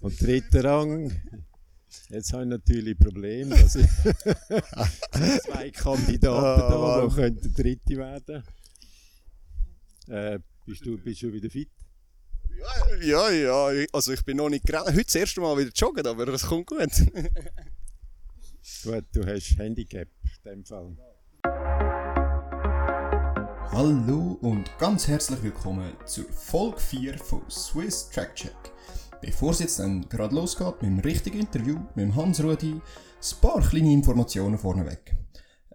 Und dritter Rang, jetzt habe ich natürlich ein Problem, dass ich zwei Kandidaten da, die könnten Dritte werden. Äh, bist, du, bist du wieder fit? Ja, ja, ja. Also ich bin noch nicht gerade. Heute das erste Mal wieder joggen, aber das kommt gut. gut, du hast Handicap in dem Fall. Hallo und ganz herzlich willkommen zur Folge 4 von Swiss Track Check. Bevor es jetzt dann gerade losgeht mit dem richtigen Interview mit Hans Rudi, ein paar kleine Informationen vorneweg.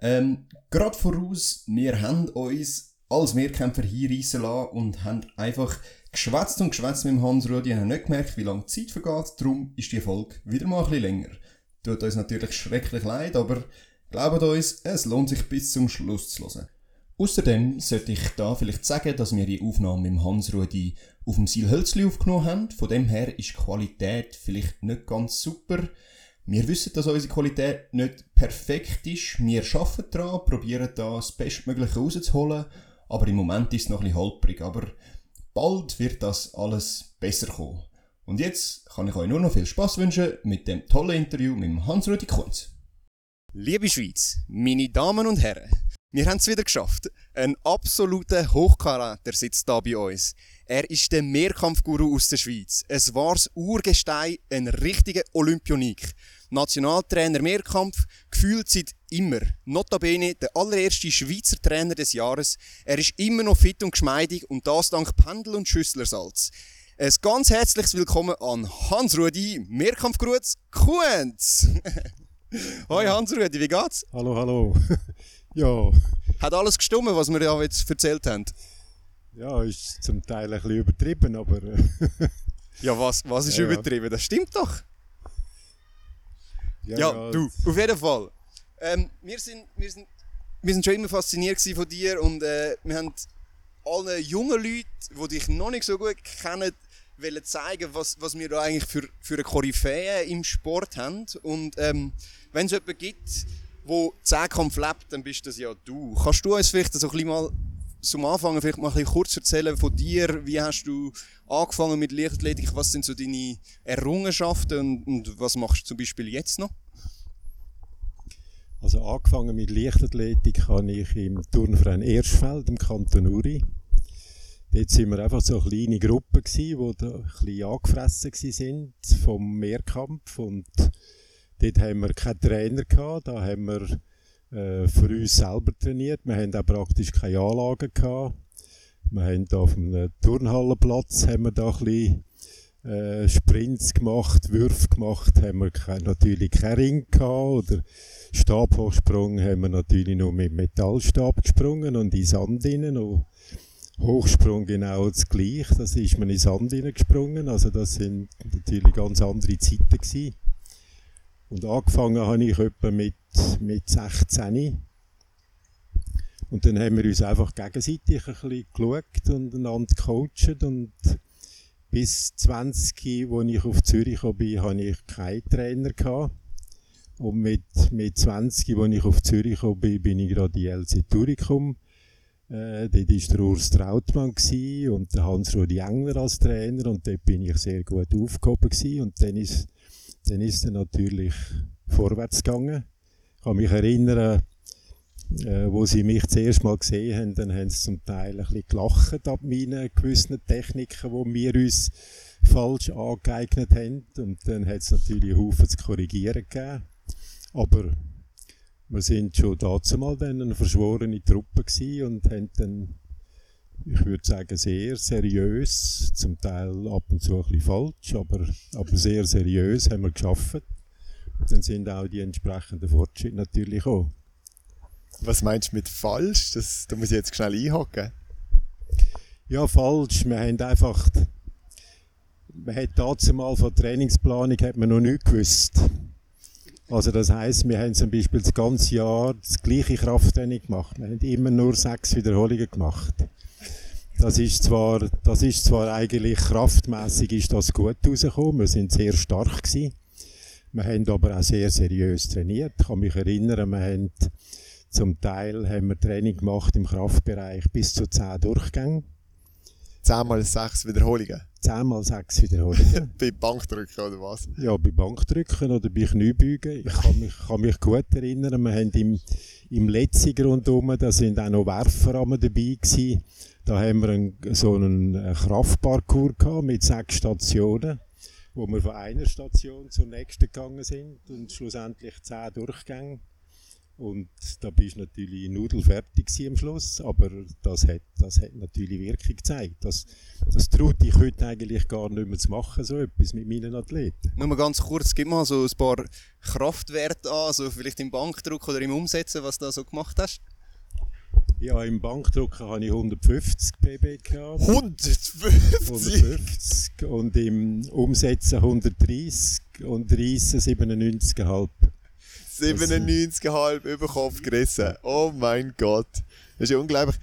Ähm, gerade voraus, wir haben uns als Mehrkämpfer hinreissen lassen und haben einfach geschwätzt und geschwätzt mit dem Hans Rudi und haben nicht gemerkt, wie lange die Zeit vergeht. Darum ist die Folge wieder mal ein bisschen länger. Tut uns natürlich schrecklich leid, aber glaubt uns, es lohnt sich bis zum Schluss zu hören. Außerdem sollte ich da vielleicht sagen, dass wir die Aufnahme mit Hans Rudi auf dem Silhölzli aufgenommen haben. Von dem her ist die Qualität vielleicht nicht ganz super. Wir wissen, dass unsere Qualität nicht perfekt ist. Wir arbeiten daran, probieren da das Bestmögliche rauszuholen. Aber im Moment ist es noch bisschen holprig. Aber bald wird das alles besser kommen. Und jetzt kann ich euch nur noch viel Spaß wünschen mit dem tollen Interview mit Hans-Rudi Kunz. Liebe Schweiz, meine Damen und Herren, wir haben es wieder geschafft. Ein absoluter Hochcharakter sitzt da bei uns. Er ist der Mehrkampfguru aus der Schweiz. Es war's Urgestein, ein richtiger Olympionik. Nationaltrainer Mehrkampf, gefühlt seit immer. Notabene der allererste Schweizer Trainer des Jahres. Er ist immer noch fit und geschmeidig und das dank Pendel und Schüsslersalz. Ein ganz herzliches Willkommen an Hans-Rudi Mehrkampfgruz Kuhns. Hoi Hans-Rudi, wie geht's? Hallo, hallo. Ja. Hat alles gestimmt, was wir ja jetzt erzählt haben? Ja, ist zum Teil ein bisschen übertrieben, aber. Äh, ja, was, was ist ja, übertrieben? Das stimmt doch. Ja, ja, ja du, auf jeden Fall. Ähm, wir, sind, wir, sind, wir sind schon immer fasziniert von dir und äh, wir haben allen jungen Leuten, die dich noch nicht so gut kennen, wollen zeigen, was, was wir da eigentlich für, für eine Koryphäe im Sport haben. Und ähm, wenn es jemanden gibt, wo Zehnkampf lebt, dann bist das ja du. Kannst du uns vielleicht so ein bisschen mal zum Anfang vielleicht mal ein bisschen kurz erzählen von dir? Wie hast du angefangen mit Leichtathletik? Was sind so deine Errungenschaften und, und was machst du zum Beispiel jetzt noch? Also angefangen mit Leichtathletik habe ich im Turnverein Erschfeld im Kanton Uri. Dort waren wir einfach so eine kleine Gruppe die da ein bisschen angefressen waren vom Mehrkampf und Dort haben wir keinen Trainer gehabt, da haben wir äh, für uns selber trainiert. Wir haben auch praktisch keine Anlagen gehabt. Wir haben da auf einem Turnhallenplatz haben wir da ein bisschen äh, Sprints gemacht, Würfe gemacht, haben wir kein, natürlich keinen Ring gehabt oder Stabhochsprung haben wir natürlich nur mit Metallstab gesprungen und in Sand rein. Hochsprung genau das gleiche, das ist man in Sand gesprungen. Also das sind natürlich ganz andere Zeiten gewesen. Und angefangen habe ich etwa mit, mit 16. Und dann haben wir uns einfach gegenseitig ein bisschen geschaut und einander gecoacht. Und bis 20, als ich auf Zürich kam, hatte ich keinen Trainer. Gehabt. Und mit, mit 20, als ich auf Zürich kam, bin ich gerade in LC Turicum. Äh, dort war der Urs Trautmann und der Hans-Rudi Engler als Trainer. Und dort bin ich sehr gut aufgehoben. Gewesen. Und dann ist dann ist er natürlich vorwärts gegangen. Kann mich erinnern, äh, wo sie mich zuerst mal gesehen haben, dann haben sie zum Teil ein bisschen gelacht ab meinen gewissen Techniken, die wir uns falsch angeeignet haben. Und dann hat es natürlich Haufen zu korrigieren gegeben. Aber wir sind schon dazu mal dann eine verschworene Truppe und haben dann ich würde sagen, sehr seriös, zum Teil ab und zu ein bisschen falsch, aber, aber sehr seriös haben wir geschafft. Dann sind auch die entsprechenden Fortschritte natürlich auch. Was meinst du mit falsch? Das, da muss ich jetzt schnell einhaken. Ja, falsch. Wir haben einfach, man hat dazu mal von Trainingsplanung hat man noch nicht gewusst. Also das heißt, wir haben zum Beispiel das ganze Jahr das gleiche Krafttraining gemacht. Wir haben immer nur sechs Wiederholungen gemacht. Das ist zwar, das ist zwar eigentlich kraftmäßig ist das gut rausgekommen. Wir sind sehr stark gewesen. Wir haben aber auch sehr seriös trainiert. Ich kann mich erinnern, wir haben zum Teil haben wir Training gemacht im Kraftbereich bis zu zehn Durchgängen. 10 mal 6 Wiederholungen? 10 mal 6 Wiederholungen. bei Bankdrücken oder was? Ja, bei Bankdrücken oder bei Kniebeugen. Ich kann mich, kann mich gut erinnern, wir haben im, im letzten rundherum, da sind auch noch Werferrahmen dabei gewesen. Da haben wir einen, so einen äh, Kraftparcours gehabt mit sechs Stationen, wo wir von einer Station zur nächsten gegangen sind und schlussendlich zehn Durchgänge. Und da bist natürlich nudelfertig am Schluss, aber das hat, das hat natürlich Wirkung gezeigt. Das, das traut ich heute eigentlich gar nicht mehr zu machen, so etwas mit meinen Athleten. Nur mal ganz kurz, gib mal so ein paar Kraftwerte an, so vielleicht im Bankdruck oder im Umsetzen, was du da so gemacht hast. Ja, im Bankdrucken habe ich 150 PB gehabt. 150? 150 und im Umsetzen 130 und Reissen 97,5. 97,5 über Kopf gerissen. Oh mein Gott. Das ist ja unglaublich.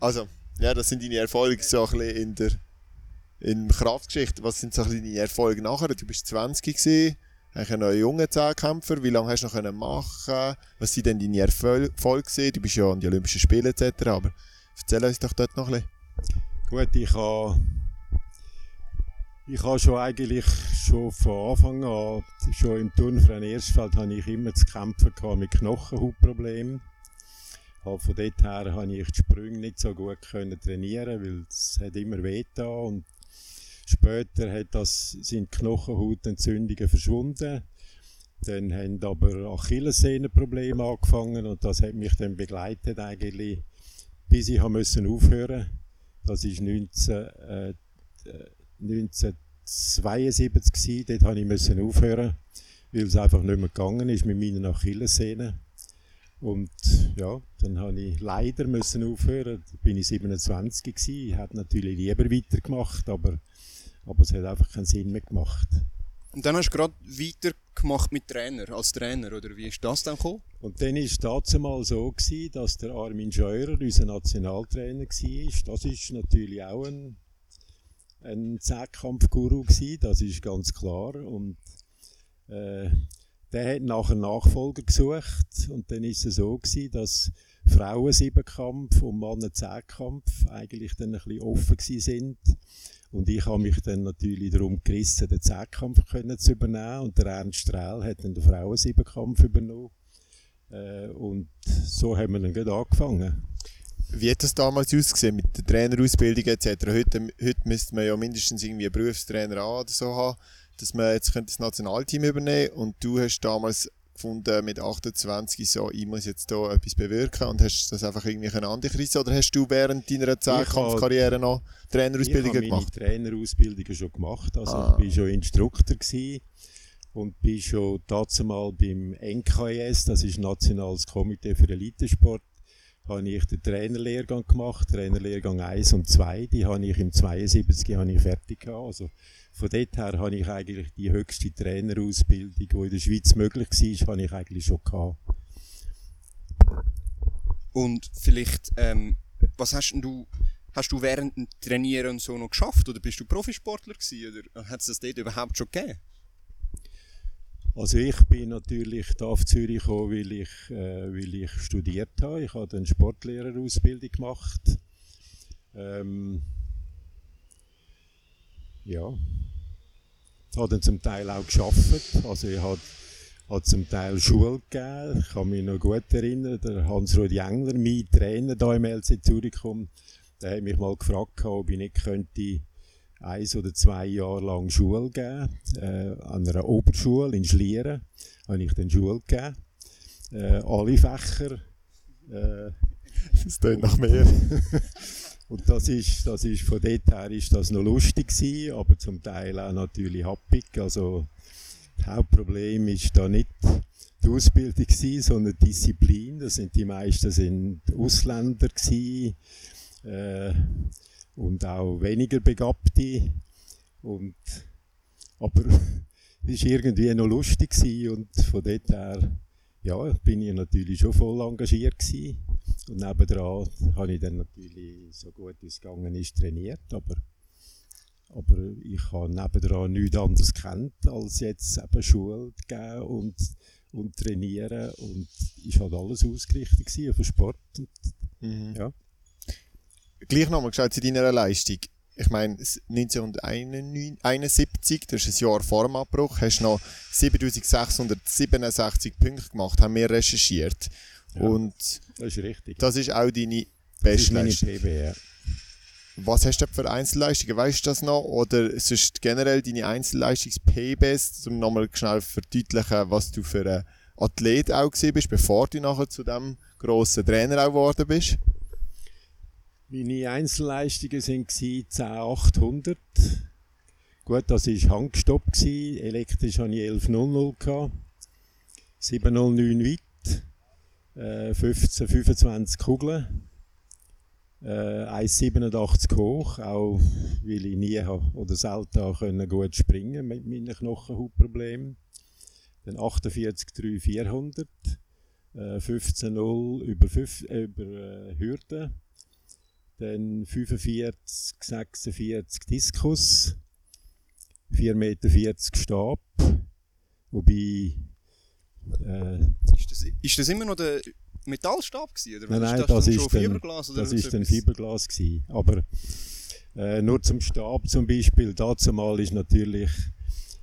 Also, ja, das sind deine Erfolge so ein bisschen in der in Kraftgeschichte. Was sind so ein bisschen deine Erfolge nachher? Du bist 20 gewesen, eigentlich ein junger Zehnkämpfer. Wie lange hast du noch können machen? Was sind denn deine Erfolge? Du bist ja an die Olympischen Spiele etc. Aber erzähl uns doch dort noch ein bisschen. Gut, ich habe ich habe schon eigentlich schon von Anfang an, schon im Turnverein Erstfeld, habe ich immer zu kämpfen mit Knochenhautproblemen. Von dort her habe ich die Sprünge nicht so gut können trainieren, weil es hat immer weh und später hat das, sind Knochenhautentzündungen verschwunden. Dann haben aber Achillessehnenprobleme angefangen und das hat mich dann begleitet eigentlich, bis ich aufhören musste. Das ist 19, äh, 1972 gewesen, dort habe ich müssen aufhören, weil es einfach nicht mehr gegangen ist mit meinen Achillessehnen. Und ja, dann habe ich leider müssen aufhören. Da bin ich 27 gewesen. Ich natürlich lieber weitergemacht, aber, aber es hat einfach keinen Sinn mehr gemacht. Und dann hast du gerade weitergemacht mit Trainer, als Trainer, oder wie ist das dann gekommen? Und dann war es mal so, gewesen, dass der Armin Scheurer unser Nationaltrainer war. Das ist natürlich auch ein ein Zehnkampfguru guru das ist ganz klar. Und äh, der hat nachher Nachfolger gesucht und dann ist es so gewesen, dass Frauen Siebenkampf und Männer Zehnkampf eigentlich dann ein bisschen offen sind. Und ich habe mich dann natürlich darum gerissen, den Zehnkampf zu übernehmen. Und der Ernst Strehl hat dann den Frauen-Siebenkampf übernommen. Äh, und so haben wir dann gerade angefangen. Wie hat das damals ausgesehen mit der Trainerausbildung etc.? Heute, heute müsste man ja mindestens irgendwie einen Berufstrainer A oder so haben, dass man jetzt das Nationalteam übernehmen könnte. Und du hast damals gefunden, mit 28 so, ich muss jetzt hier etwas bewirken und hast das einfach irgendwie an dich rissen oder hast du während deiner Zehnkampfkarriere noch Trainerausbildungen gemacht? Ich habe meine Trainerausbildungen schon gemacht, also ah. ich war schon Instruktor gewesen und bin schon dazu mal beim NKS, das ist Nationales Komitee für Elitesport, habe ich den Trainerlehrgang gemacht, Trainerlehrgang 1 und 2, die habe ich im 72 habe ich fertig gehabt. Also von dort her habe ich eigentlich die höchste Trainerausbildung, die in der Schweiz möglich war, habe ich eigentlich schon gehabt. Und vielleicht, ähm, was hast du, hast du während dem Trainieren so noch geschafft oder bist du Profisportler gewesen oder hat es das dort überhaupt schon gegeben? Also ich bin natürlich da auf Zürich gekommen, weil ich, äh, weil ich studiert habe. Ich habe eine Sportlehrerausbildung gemacht. Ähm, ja. Ich habe dann zum Teil auch geschafft. Also ich habe, habe zum Teil Schule gegeben. Ich kann mich noch gut erinnern, der Hans-Rudi Engler, mein Trainer hier im LC Zürich, der hat mich mal gefragt, ob ich nicht könnte eins oder zwei Jahre lang Schule gegeben. Äh, an einer Oberschule in Schlieren habe ich dann Schule gegeben. Äh, alle Fächer. Äh, das klingt nach mehr. und das ist, das ist, von dort her ist das noch lustig gewesen, aber zum Teil auch natürlich happig. Also, das Hauptproblem ist da nicht die Ausbildung gewesen, sondern die Disziplin. Das sind die meisten sind Ausländer gewesen. Äh, und auch weniger Begabte. Und, aber es war irgendwie noch lustig gewesen und von dort her ja, bin ich natürlich schon voll engagiert gewesen. Und nebendran habe ich dann natürlich, so gut es gegangen ist, trainiert, aber, aber ich habe nebendran nichts anderes kennt, als jetzt eben Schule geben und, und trainieren und ich halt alles ausgerichtet auf den Sport. Und, mhm. ja. Gleich nochmal geschaut zu deiner Leistung. Ich meine, 1971, das ist ein Jahr vor dem Abbruch, hast du noch 7667 Punkte gemacht, haben wir recherchiert. Ja. Und Das ist richtig. das ist auch deine Das ist meine Bestleistung. PB, ja. Was hast du für Einzelleistungen? Weißt du das noch? Oder sonst generell deine Einzelleistungs-PBs, um nochmal schnell zu verdeutlichen, was du für ein Athlet auch gewesen bist, bevor du nachher zu dem grossen Trainer auch geworden bist? Meine Einzelleistungen waren 10800. Gut, das war Handgestopp. Elektrisch hatte ich 1100 gehabt. 709 weit. Äh, 15, 25 Kugeln. Äh, 1,87 hoch, auch weil ich nie oder selten können gut springen mit meinen Knochenhautproblemen. Dann 48, 3, 400. Äh, 15,0 über, fünf- äh, über äh, Hürden dann 45, 46 Diskus, 4,40 Meter Stab, wobei, äh, Ist das, ist das immer noch der Metallstab gewesen? Oder nein, nein, ist das, dann ist Fiberglas? Oder das ist etwas? Fiberglas gewesen. aber äh, nur zum Stab zum Beispiel, dazu mal ist natürlich,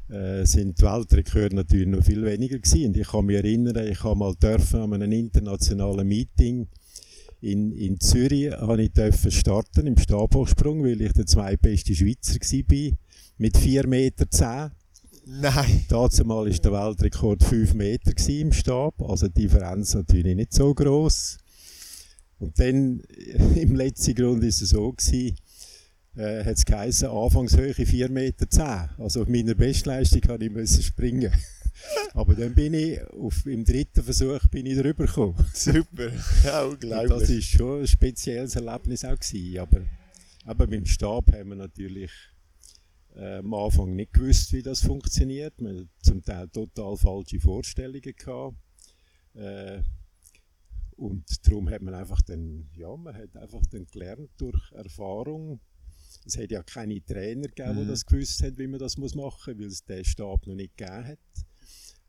äh, sind die Weltrekorde natürlich noch viel weniger gewesen. Und ich kann mich erinnern, ich habe mal dürfen an einem internationalen Meeting in, in Zürich habe ich dürfen starten im Stabhochsprung, weil ich der zweitbeste Schweizer war mit 4,10 Meter. Nein. Dazu mal war der Weltrekord 5 Meter im Stab, also die Differenz natürlich nicht so groß. Und dann im letzten Grund ist es so gewesen, äh, hat es geheißen, Anfangshöhe 4,10 Meter. Also auf meiner Bestleistung musste ich müssen springen. Aber dann bin ich, auf, im dritten Versuch bin ich drüber gekommen. Super. Ja, Und das unglaublich. ist schon ein spezielles Erlebnis auch gewesen. Aber, aber beim Stab haben wir natürlich äh, am Anfang nicht gewusst, wie das funktioniert. Wir hatten zum Teil total falsche Vorstellungen gehabt. Äh, und darum hat man einfach dann, ja, man hat einfach dann gelernt durch Erfahrung. Es hat ja keine Trainer gegeben, die Mhm. das gewusst haben, wie man das muss machen muss, weil es den Stab noch nicht gegeben hat.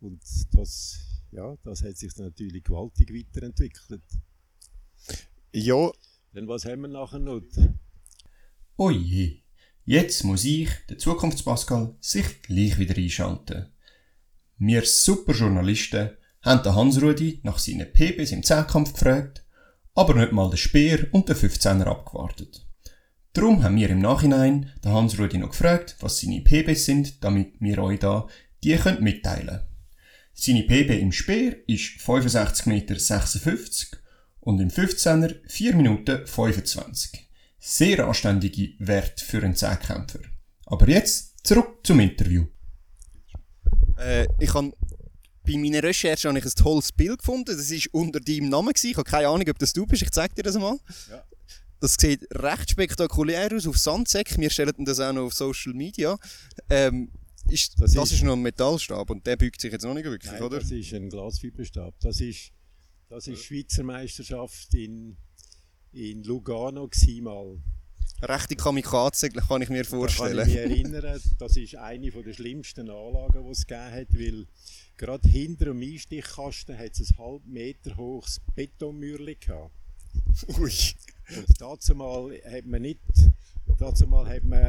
Und das, ja, das hat sich dann natürlich gewaltig weiterentwickelt. Ja, Dann was haben wir nachher noch? Oje, jetzt muss ich, der Zukunftspascal, sich gleich wieder einschalten. Wir super Journalisten haben den Hans-Rudi nach seinen PBs im Zehnkampf gefragt, aber nicht mal den Speer und den 15er abgewartet. Darum haben wir im Nachhinein den Hans-Rudi noch gefragt, was seine PBs sind, damit wir euch da die könnt mitteilen Seine PB im Speer ist 65,56 Meter und im 15er 4 Minuten 25. Sehr anständige Wert für einen Zehnkämpfer. Aber jetzt zurück zum Interview. Äh, ich habe bei meiner Recherche habe ich ein tolles Bild gefunden. Das war unter deinem Namen. Gewesen. Ich habe keine Ahnung, ob das du bist. Ich zeige dir das mal. Ja. Das sieht recht spektakulär aus auf Sandsäck. Wir stellen das auch noch auf Social Media. Ähm, ist, das, Das ist, ist- noch ein Metallstab und der beugt sich jetzt noch nicht wirklich, Nein, oder? das ist ein Glasfiberstab. Das ist, das ist Schweizer Meisterschaft in, in Lugano mal. Rechte Kamikaze, kann ich mir Da kann vorstellen. ich mich erinnern, das ist eine der schlimmsten Anlagen, die es gegeben hat, weil gerade hinter dem Einstichkasten hat es ein halb Meter hohes Betonmürli gehabt. Ui. Und dazu mal hat man nicht, dazu mal hat man,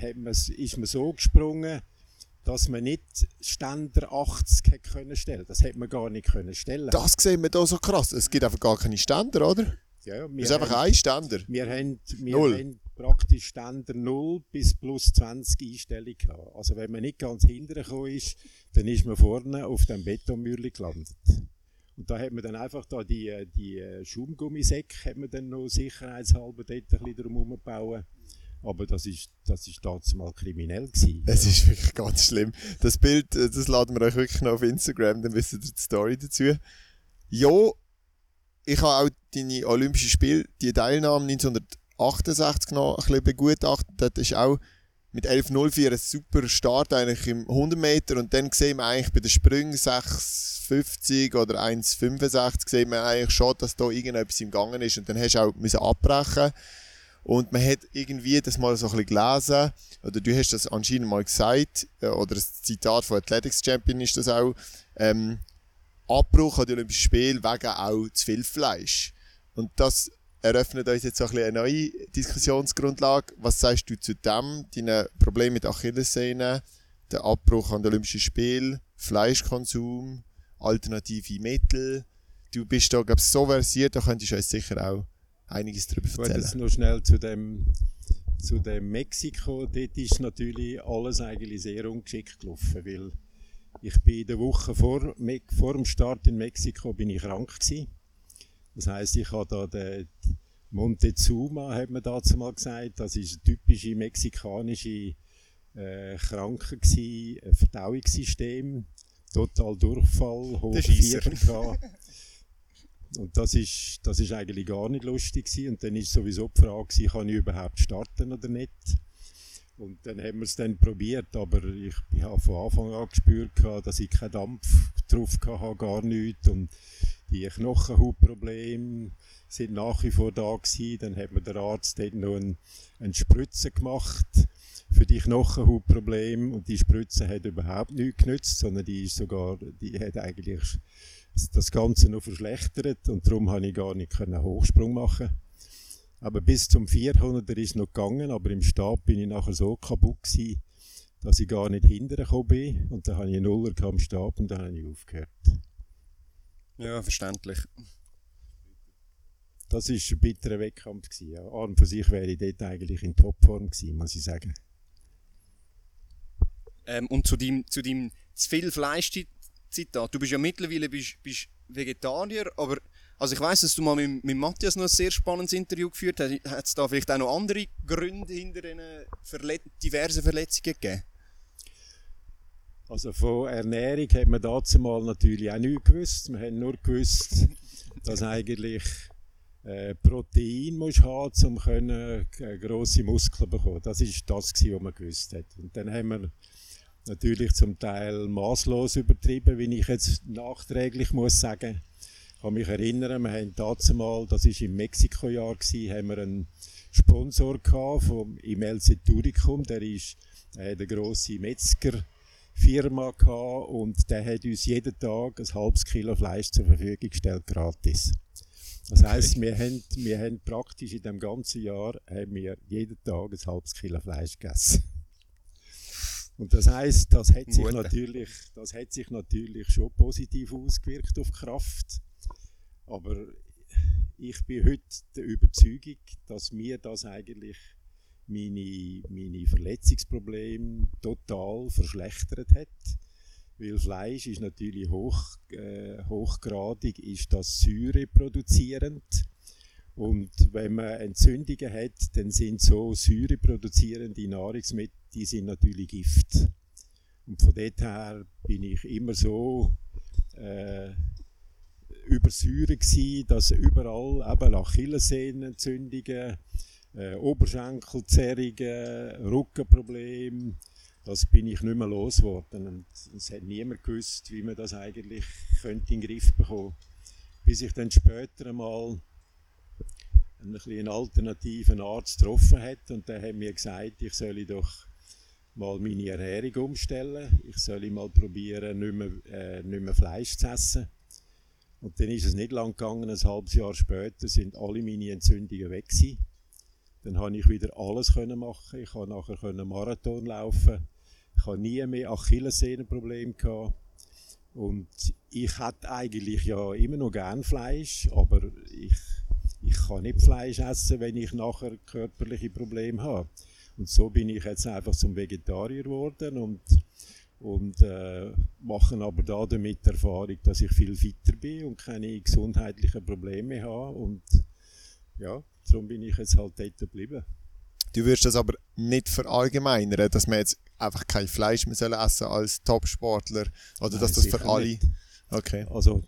hat man, ist man so gesprungen, dass man nicht Ständer 80 hat können stellen. Das hat man gar nicht können stellen. das sehen wir hier so krass. Es gibt einfach gar keine Ständer, oder? ja, Es wir ist einfach haben- ein Ständer. Wir haben, wir Null. haben praktisch Ständer 0 bis plus 20 Einstellungen gehabt. Also wenn man nicht ganz hinten ist, dann ist man vorne auf dem Betonmürli gelandet. Und da hat man dann einfach da die, äh, die äh, Schaumgummisäcke hat man dann noch sicherheitshalber dort ein bisschen drum gebaut. Aber das ist, das ist damals mal kriminell gewesen. Es ist wirklich ganz schlimm. Das Bild, äh, das laden wir euch wirklich noch auf Instagram, dann wisst ihr die Story dazu. Ja, ich habe auch deine Olympischen Spiele, die Teilnahme 1968 noch ein bisschen begutachtet. Das ist auch mit 11.04 ein super Start eigentlich im 100 Meter und dann sehen wir eigentlich bei den Sprüngen 6,50 oder 1,65 sehen wir eigentlich schon, dass da irgendetwas im Gange ist und dann hast du auch müssen abbrechen und man hat irgendwie das mal so ein bisschen gelesen oder du hast das anscheinend mal gesagt, äh, oder ein Zitat von Athletics Champion ist das auch, ähm, Abbruch an die Olympischen Spiele wegen auch zu viel Fleisch. Und das eröffnet uns jetzt so ein bisschen eine neue Diskussionsgrundlage. Was sagst du zu dem, deinen Problemen mit Achillessehnen, der Abbruch an den Olympischen Spielen, Fleischkonsum, alternative Mittel? Du bist da, glaube ich, so versiert, da könntest du uns sicher auch einiges darüber Ich wollte erzählen. jetzt noch schnell zu dem, zu dem Mexiko. Dort ist natürlich alles eigentlich sehr ungeschickt gelaufen, weil ich bin in der Woche vor, vor dem Start in Mexiko bin ich krank gewesen. Das heißt, ich habe da den Montezuma, hat man dazu mal gesagt, das ist ein typische mexikanische äh, Kranke gewesen, Verdauungssystem, total Durchfall, hohe. Fieber. Und das ist, das ist eigentlich gar nicht lustig gewesen. Und dann ist sowieso die Frage gewesen, kann ich überhaupt starten oder nicht? Und dann haben wir es dann probiert, aber ich, ich habe von Anfang an gespürt, dass ich keinen Dampf drauf hatte, gar nichts. Und die Knochenhautprobleme sind nach wie vor da gewesen. Dann hat mir der Arzt dort noch ein, eine Spritze gemacht für die Knochenhautprobleme und die Spritze hat überhaupt nichts genützt, sondern die ist sogar, die hat eigentlich das Ganze noch verschlechtert und darum habe ich gar nicht können Hochsprung machen. Aber bis zum 400er ist noch gegangen, aber im Stab bin ich nachher so kaputt gewesen, dass ich gar nicht hintergekommen bin und dann habe ich einen Nuller am Stab und dann habe ich aufgehört. Ja, verständlich. Das ist ein bitterer Wettkampf gewesen. Ja. An und für sich wäre ich dort eigentlich in Topform gewesen, muss ich sagen. Ähm, und zu deinem, zu deinem zu viel Fleisch-Zitat. Du bist ja mittlerweile bist, bist Vegetarier, aber also ich weiß, dass du mal mit, mit Matthias noch ein sehr spannendes Interview geführt hast. Hat es da vielleicht auch noch andere Gründe hinter diesen Verlet diversen Verletzungen gegeben? Also von Ernährung hat man dazu mal natürlich auch nichts gewusst. Wir haben nur gewusst, dass eigentlich äh, Protein musst haben, um können, äh, grosse Muskeln zu bekommen. Das ist das, was man gewusst hat. Und dann haben wir natürlich zum Teil maßlos übertrieben, wie ich jetzt nachträglich muss sagen. Ich kann mich erinnern, wir haben dazu mal, das ist im Mexiko-Jahr gewesen, haben wir einen Sponsor gehabt vom im El Turicum, der ist äh, der grosse Metzger Firma gehabt und der hat uns jeden Tag ein halbes Kilo Fleisch zur Verfügung gestellt, gratis. Das heisst, wir haben, wir haben praktisch in dem ganzen Jahr haben wir jeden Tag ein halbes Kilo Fleisch gegessen. Und das heisst, das hat sich natürlich, das hat sich natürlich schon positiv ausgewirkt auf die Kraft. Aber ich bin heute der Überzeugung, dass mir das eigentlich meine, meine Verletzungsprobleme total verschlechtert hat. Weil Fleisch ist natürlich hoch, äh, hochgradig, ist das Säure produzierend. Und wenn man Entzündungen hat, dann sind so säureproduzierende Nahrungsmittel, die sind natürlich Gift. Und von dort her bin ich immer so äh, übersäuert dass überall eben Achillessehnenentzündungen, äh, Oberschenkelzerrungen, Rückenprobleme, das bin ich nicht mehr losgeworden. Und es hat niemand gewusst, wie man das eigentlich könnte in den Griff bekommen Bis ich dann später einmal einen, einen alternativen Arzt getroffen hat und der hat mir gesagt, ich soll doch mal meine Ernährung umstellen. Ich soll mal probieren, nicht mehr, äh, nicht mehr Fleisch zu essen. Und dann ist es nicht lang gegangen, ein halbes Jahr später sind alle meine Entzündungen weg gewesen. Dann konnte ich wieder alles können machen. Ich konnte nachher können Marathon laufen. Ich hatte nie mehr Achillessehnenprobleme. Und ich hätte eigentlich ja immer noch gern Fleisch, aber ich, ich kann nicht Fleisch essen, wenn ich nachher körperliche Probleme habe. Und so bin ich jetzt einfach zum Vegetarier geworden und, und äh, mache aber da damit die Erfahrung, dass ich viel fitter bin und keine gesundheitlichen Probleme habe. Und ja, darum bin ich jetzt halt dort geblieben. Du würdest das aber nicht verallgemeinern, dass man jetzt einfach kein Fleisch mehr soll essen als Topsportler oder Nein, dass das für alle. nicht. Okay. Also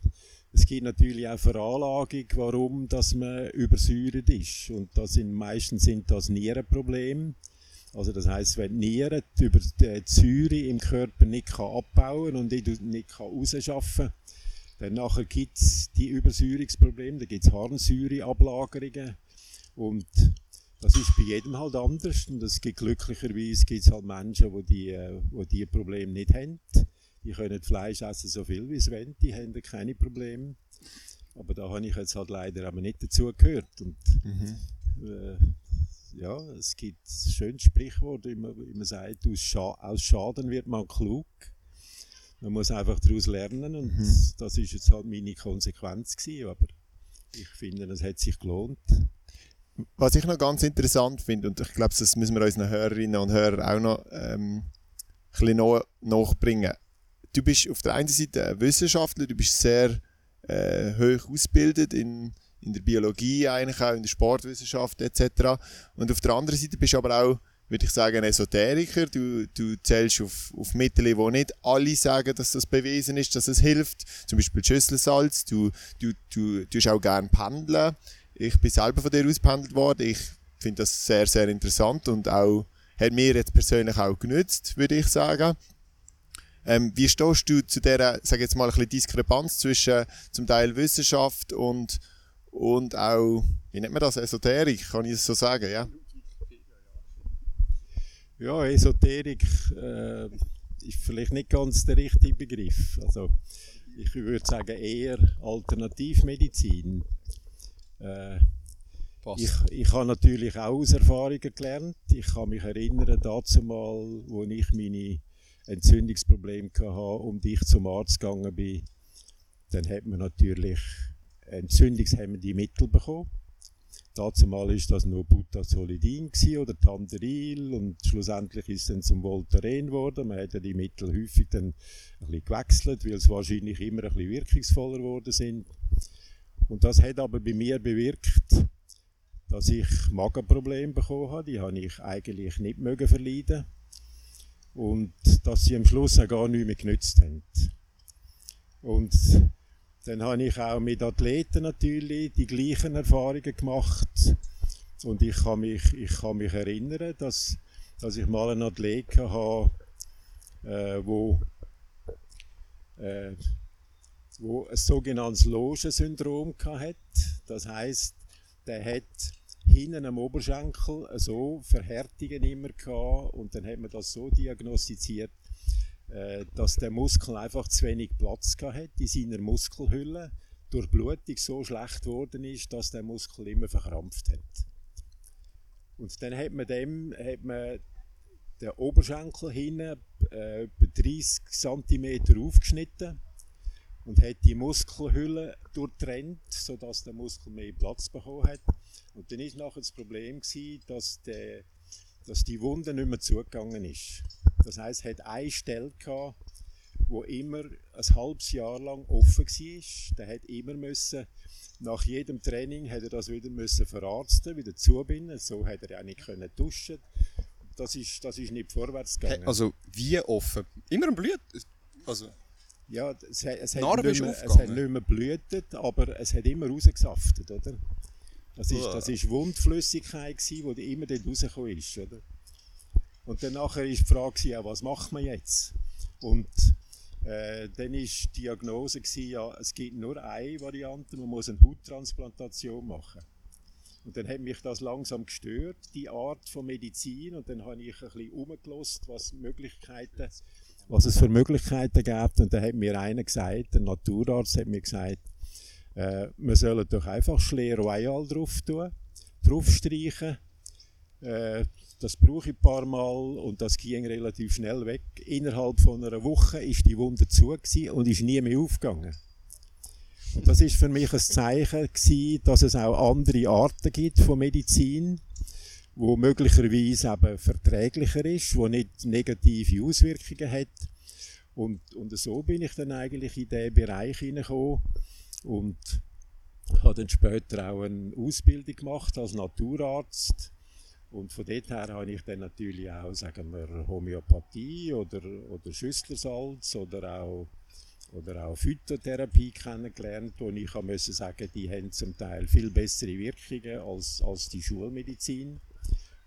es gibt natürlich auch Veranlagung, warum dass man übersäuert ist. Und das sind, meistens sind das Nierenprobleme. Also das heißt, wenn die Niere über die Säure im Körper nicht kann abbauen und die nicht kann rausschaffen dann nachher gibt es die Übersäuerungsprobleme, da gibt es Harnsäureablagerungen und das ist bei jedem halt anders und es gibt glücklicherweise gibt's halt Menschen, die die, äh, die die Probleme nicht haben. Die können Fleisch essen, so viel wie sie wollen, die haben da keine Probleme. Aber da habe ich jetzt halt leider aber nicht dazu gehört. Und, Mhm. äh, ja, es gibt ein schönes Sprichwort, wie man, wie man sagt, aus, Scha aus Schaden wird man klug. Man muss einfach daraus lernen und Mhm. das ist jetzt halt meine Konsequenz gewesen, aber ich finde, es hat sich gelohnt. Was ich noch ganz interessant finde, und ich glaube, das müssen wir unseren Hörerinnen und Hörern auch noch ähm, ein bisschen nachbringen. Du bist auf der einen Seite ein Wissenschaftler, du bist sehr äh, hoch ausgebildet in, in der Biologie, eigentlich auch in der Sportwissenschaft etc. Und auf der anderen Seite bist du aber auch, würde ich sagen, ein Esoteriker. Du, du zählst auf, auf Mittel, wo nicht alle sagen, dass das bewiesen ist, dass es hilft. Zum Beispiel Schüsselsalz. Du, du, du, tust auch gerne pendeln. Ich bin selber von dir ausgependelt worden. Ich finde das sehr, sehr interessant und auch hat mir jetzt persönlich auch genützt, würde ich sagen. Ähm, wie stehst du zu dieser, sag jetzt mal, ein bisschen Diskrepanz zwischen zum Teil Wissenschaft und, und auch, wie nennt man das, Esoterik, kann ich es so sagen, ja? Ja, Esoterik äh, ist vielleicht nicht ganz der richtige Begriff. Also ich würde sagen eher Alternativmedizin. Äh, ich, ich habe natürlich auch aus Erfahrungen gelernt. Ich kann mich erinnern, dazu mal, wo ich meine Entzündungsprobleme hatte und ich zum Arzt gegangen bin, dann hat man natürlich entzündungshemmende Mittel bekommen. Dazu mal ist das nur Butazolidin gewesen oder Tanderil und schlussendlich ist es dann zum Voltaren geworden. Man hat ja die Mittel häufig dann ein bisschen gewechselt, weil es wahrscheinlich immer ein bisschen wirkungsvoller geworden sind. Und das hat aber bei mir bewirkt, dass ich Magenprobleme bekommen habe. Die habe ich eigentlich nicht mögen verleiden. Und dass sie am Schluss auch gar nicht mehr genützt haben. Und dann habe ich auch mit Athleten natürlich die gleichen Erfahrungen gemacht. Und ich kann mich, ich kann mich erinnern, dass, dass ich mal einen Athleten hatte, äh, wo, äh, wo ein sogenanntes Logensyndrom hatte. Das heißt, der hat hinten am Oberschenkel so Verhärtungen immer gehabt und dann hat man das so diagnostiziert, dass der Muskel einfach zu wenig Platz hat in seiner Muskelhülle, durch Blutung so schlecht geworden ist, dass der Muskel immer verkrampft hat. Und dann hat man dem hat man den Oberschenkel hinten äh, etwa 30 cm aufgeschnitten und hat die Muskelhülle durchtrennt, sodass der Muskel mehr Platz bekommen hat. Und dann ist nachher das Problem gewesen, dass, der, dass die Wunde nicht mehr zugegangen ist. Das heißt, es hat eine Stelle gehabt, wo immer ein halbes Jahr lang offen war. Der hat immer müssen, nach jedem Training hat er das wieder müssen verarzten, wieder zubinden. So hat er ja nicht können duschen. Das ist, das ist nicht vorwärts gegangen. Also, wie offen? Immer ein Blut? Also, Ja, es, hat- es, hat mehr, es hat nicht mehr blutet, aber es hat immer rausgesaftet, oder? Das ist, das ist Wundflüssigkeit gsi, die immer dort rausgekommen ist, oder? Und dann nachher ist die Frage ja, was macht man jetzt? Und äh, dann ist die Diagnose gsi, ja, es gibt nur eine Variante, man muss eine Hauttransplantation machen. Und dann hat mich das langsam gestört, die Art von Medizin. Und dann habe ich ein bisschen umgelost, was Möglichkeiten, was es für Möglichkeiten gibt. Und dann hat mir einer gesagt, ein Naturarzt hat mir gesagt, äh, wir sollen doch einfach Schlee Royal drauf tun, draufstreichen. Äh, das brauche ich ein paar Mal und das ging relativ schnell weg. Innerhalb von einer Woche ist die Wunde zu und ist nie mehr aufgegangen. Und das ist für mich ein Zeichen gewesen, dass es auch andere Arten gibt von Medizin, wo möglicherweise eben verträglicher ist, wo nicht negative Auswirkungen hat. Und, und so bin ich dann eigentlich in diesen Bereich hineingekommen und habe dann später auch eine Ausbildung gemacht als Naturarzt. Und von dort her habe ich dann natürlich auch, sagen wir, Homöopathie oder, oder Schüsslersalz oder auch, oder auch Phytotherapie kennengelernt, wo ich müssen sagen, die haben zum Teil viel bessere Wirkungen als, als die Schulmedizin.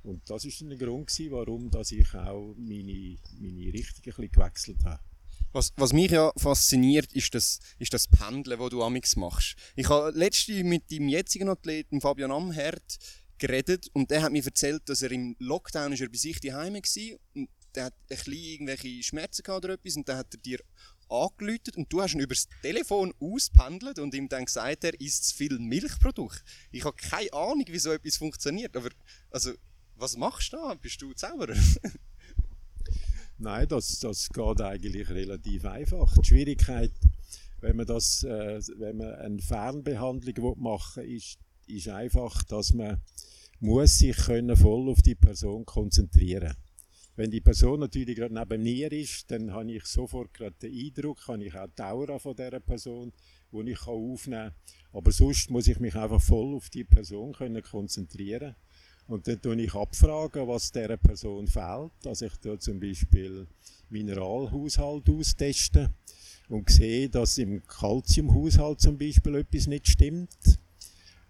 Und das dann der Grund, gewesen, warum dass ich auch meine, meine Richtung ein bisschen gewechselt habe. Was, was mich ja fasziniert, ist das, ist das Pendeln, das du amix machst. Ich habe letztens mit dem jetzigen Athleten Fabian Amherd geredet und der hat mir erzählt, dass er im Lockdown ist er bei sich daheim war und der hat ein bisschen irgendwelche Schmerzen gehabt oder etwas und dann hat er dir angelötet und du hast ihn über das Telefon auspendelt und ihm dann gesagt, er isst zu viel Milchprodukt. Ich habe keine Ahnung, wie so etwas funktioniert, aber also, was machst du da? Bist du Zauberer? Nein, das, das geht eigentlich relativ einfach. Die Schwierigkeit, wenn man, das, äh, wenn man eine Fernbehandlung machen will, ist, ist einfach, dass man muss sich können voll auf die Person konzentrieren Wenn die Person natürlich gerade neben mir ist, dann habe ich sofort gerade den Eindruck, habe ich auch die Aura von dieser Person, die ich aufnehmen kann. Aber sonst muss ich mich einfach voll auf die Person können konzentrieren und dann tue ich abfragen, was dieser Person fehlt. Also ich tue zum Beispiel Mineralhaushalt austesten und sehe, dass im Kalziumhaushalt zum Beispiel etwas nicht stimmt.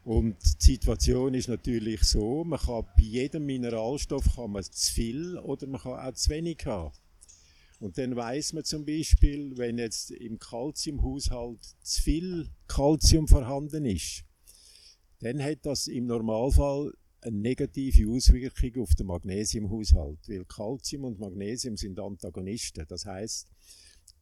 Und die Situation ist natürlich so, man kann bei jedem Mineralstoff kann man zu viel oder man kann auch zu wenig haben. Und dann weiß man zum Beispiel, wenn jetzt im Kalziumhaushalt zu viel Kalzium vorhanden ist, dann hat das im Normalfall eine negative Auswirkung auf den Magnesiumhaushalt, weil Calcium und Magnesium sind Antagonisten. Das heißt,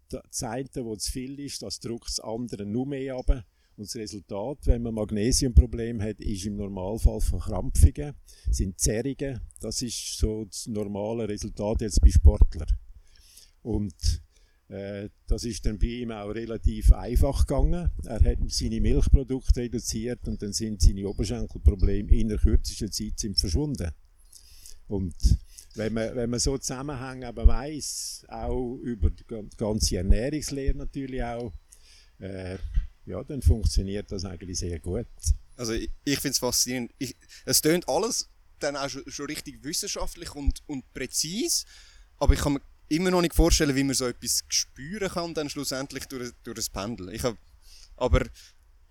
das eine, wo zu viel ist, das drückt das andere nur mehr ab. Und das Resultat, wenn man Magnesiumproblem hat, ist im Normalfall Verkrampfungen, sind Zerrungen. Das ist so das normale Resultat jetzt bei Sportlern. Und äh, das ist dann bei ihm auch relativ einfach gegangen. Er hat seine Milchprodukte reduziert und dann sind seine Oberschenkelprobleme in der kürzesten Zeit sind verschwunden. Und wenn man, wenn man so Zusammenhänge aber weiss, auch über die ganze Ernährungslehre natürlich auch, äh, ja, dann funktioniert das eigentlich sehr gut. Also ich, ich finde es faszinierend. Ich, es tönt alles dann auch schon, schon richtig wissenschaftlich und, und präzise, aber ich kann mir immer noch nicht vorstellen, wie man so etwas spüren kann, dann schlussendlich durch, durch das Pendeln. Ich hab, aber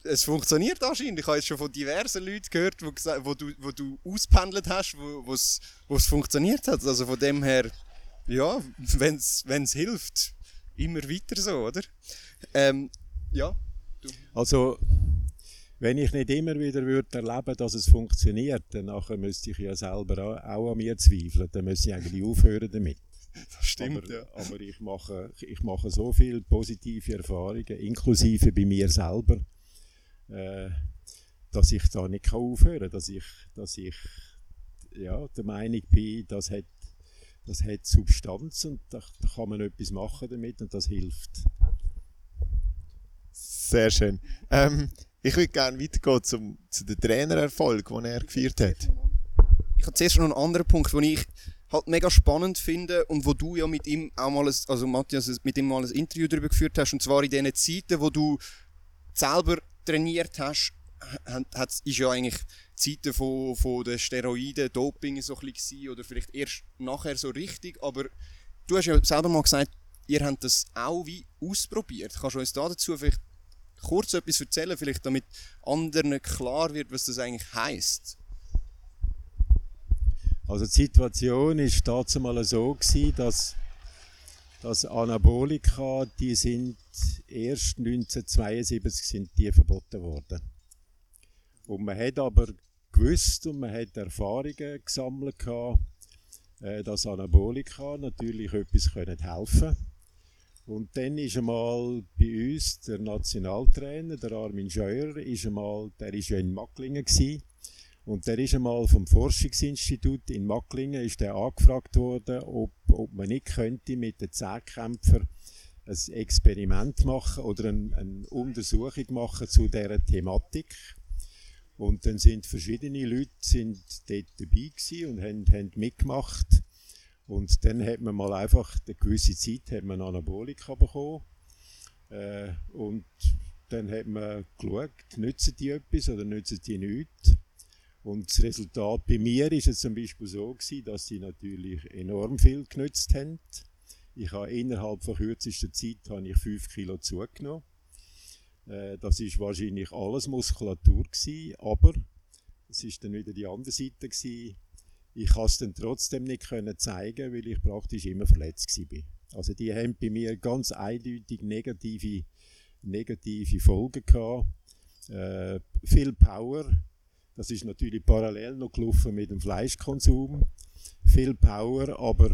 es funktioniert anscheinend. Ich habe jetzt schon von diversen Leuten gehört, wo, wo, du, wo du auspendelt hast, wo es funktioniert hat. Also von dem her, ja, wenn es hilft, immer weiter so, oder? Ähm, ja. Also, wenn ich nicht immer wieder würde erleben dass es funktioniert, dann müsste ich ja selber auch an mir zweifeln. Dann müsste ich eigentlich aufhören damit. Das stimmt, aber, ja. Aber ich mache, ich mache so viele positive Erfahrungen, inklusive bei mir selber, äh, dass ich da nicht aufhören kann, dass ich, dass ich ja, der Meinung bin, das hat, das hat Substanz und da, da kann man etwas machen damit und das hilft. Sehr schön. Ähm, ich würde gerne weitergehen zum, zu dem Trainererfolg, den er geführt hat. Ich habe zuerst noch einen anderen Punkt, den ich halt mega spannend finde und wo du ja mit ihm auch mal, ein, also Matthias, mit ihm mal ein Interview darüber geführt hast, und zwar in den Zeiten, wo du selber trainiert hast, hat, ist ja eigentlich Zeiten von, von den Steroiden, Doping so ein bisschen oder vielleicht erst nachher so richtig, aber du hast ja selber mal gesagt, ihr habt das auch wie ausprobiert. Kannst du uns da dazu vielleicht kurz etwas erzählen, vielleicht damit anderen klar wird, was das eigentlich heißt? Also die Situation ist dazu mal so gewesen, dass, dass Anabolika, die sind erst 1972 sind die verboten worden. Und man hat aber gewusst und man hat Erfahrungen gesammelt äh, dass Anabolika natürlich etwas können helfen und dann ist einmal bei uns der Nationaltrainer, der Armin Scheuer, ist einmal, der ist ja in Macklingen gewesen, und der ist einmal vom Forschungsinstitut in Macklingen ist der angefragt worden, ob, ob man nicht könnte mit den Zehnkämpfern ein Experiment machen oder eine, eine Untersuchung machen zu dieser Thematik. Und dann sind verschiedene Leute sind dort dabei und haben, haben mitgemacht. Und dann hat man mal einfach eine gewisse Zeit hat man Anabolika bekommen. Äh, und dann hat man geschaut, nützen die etwas oder nützen die nichts. Und das Resultat bei mir ist es zum Beispiel so gewesen, dass sie natürlich enorm viel genützt haben. Ich habe innerhalb von kürzester Zeit habe ich 5 Kilo zugenommen. Äh, das ist wahrscheinlich alles Muskulatur gewesen, aber es ist dann wieder die andere Seite gewesen. Ich konnte es dann trotzdem nicht können zeigen, weil ich praktisch immer verletzt war. Also die haben bei mir ganz eindeutig negative, negative Folgen gehabt. Äh, viel Power, das ist natürlich parallel noch gelaufen mit dem Fleischkonsum. Viel Power, aber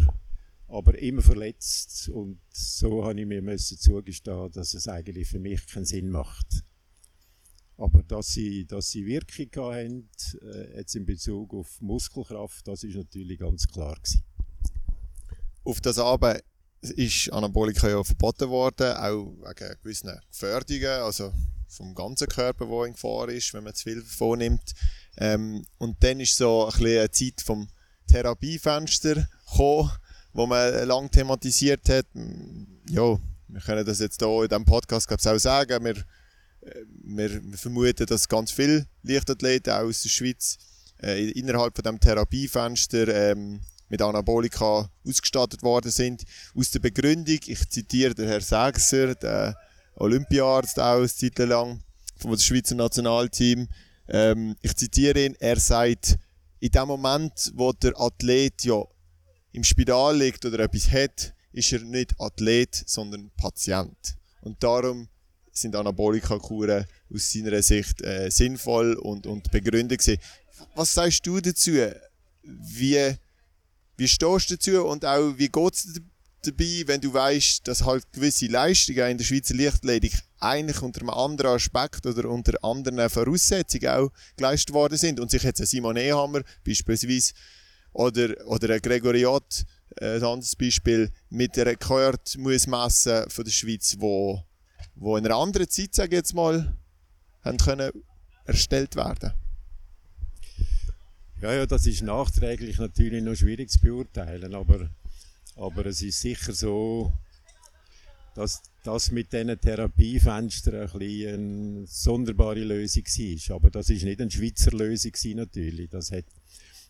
aber immer verletzt und so habe ich mir müssen zugestehen, dass es eigentlich für mich keinen Sinn macht. Aber dass sie, dass sie Wirkung haben, äh, jetzt in Bezug auf Muskelkraft, das ist natürlich ganz klar gewesen. Auf das aber ist Anabolika ja verboten worden, auch wegen gewissen Gefährdungen, also vom ganzen Körper, der in Gefahr ist, wenn man zu viel vornimmt. Ähm, und dann ist so ein eine Zeit vom Therapiefenster gekommen, wo man lange thematisiert hat. Ja, wir können das jetzt hier in diesem Podcast glaube ich, auch sagen. Wir, wir, vermuten, dass ganz viele Leichtathleten auch aus der Schweiz äh, innerhalb von dem Therapiefenster ähm, mit Anabolika ausgestattet worden sind. Aus der Begründung, ich zitiere den Herrn Sägser, der Olympiarzt auch eine Zeit lang vom Schweizer Nationalteam. Ähm, ich zitiere ihn, er sagt, in dem Moment, wo der Athlet ja im Spital liegt oder etwas hat, ist er nicht Athlet, sondern Patient. Und darum sind Anabolika-Kuren aus seiner Sicht äh, sinnvoll und, und begründet gewesen. Was sagst du dazu? Wie, wie stehst du dazu und auch wie geht es dabei, wenn du weißt, dass halt gewisse Leistungen in der Schweizer Lichtathletik eigentlich unter einem anderen Aspekt oder unter anderen Voraussetzungen auch geleistet worden sind und sich jetzt ein Simon Ehammer beispielsweise oder, oder ein Gregoriot, äh, ein anderes Beispiel, mit muss messen von der Schweiz, wo, wo in einer anderen Zeit, sage ich jetzt mal, haben können erstellt werden. Ja, ja, das ist nachträglich natürlich noch schwierig zu beurteilen, aber aber es ist sicher so, dass das mit diesen Therapiefenstern ein eine sonderbare Lösung war. Aber das ist nicht eine Schweizer Lösung natürlich. Das hat,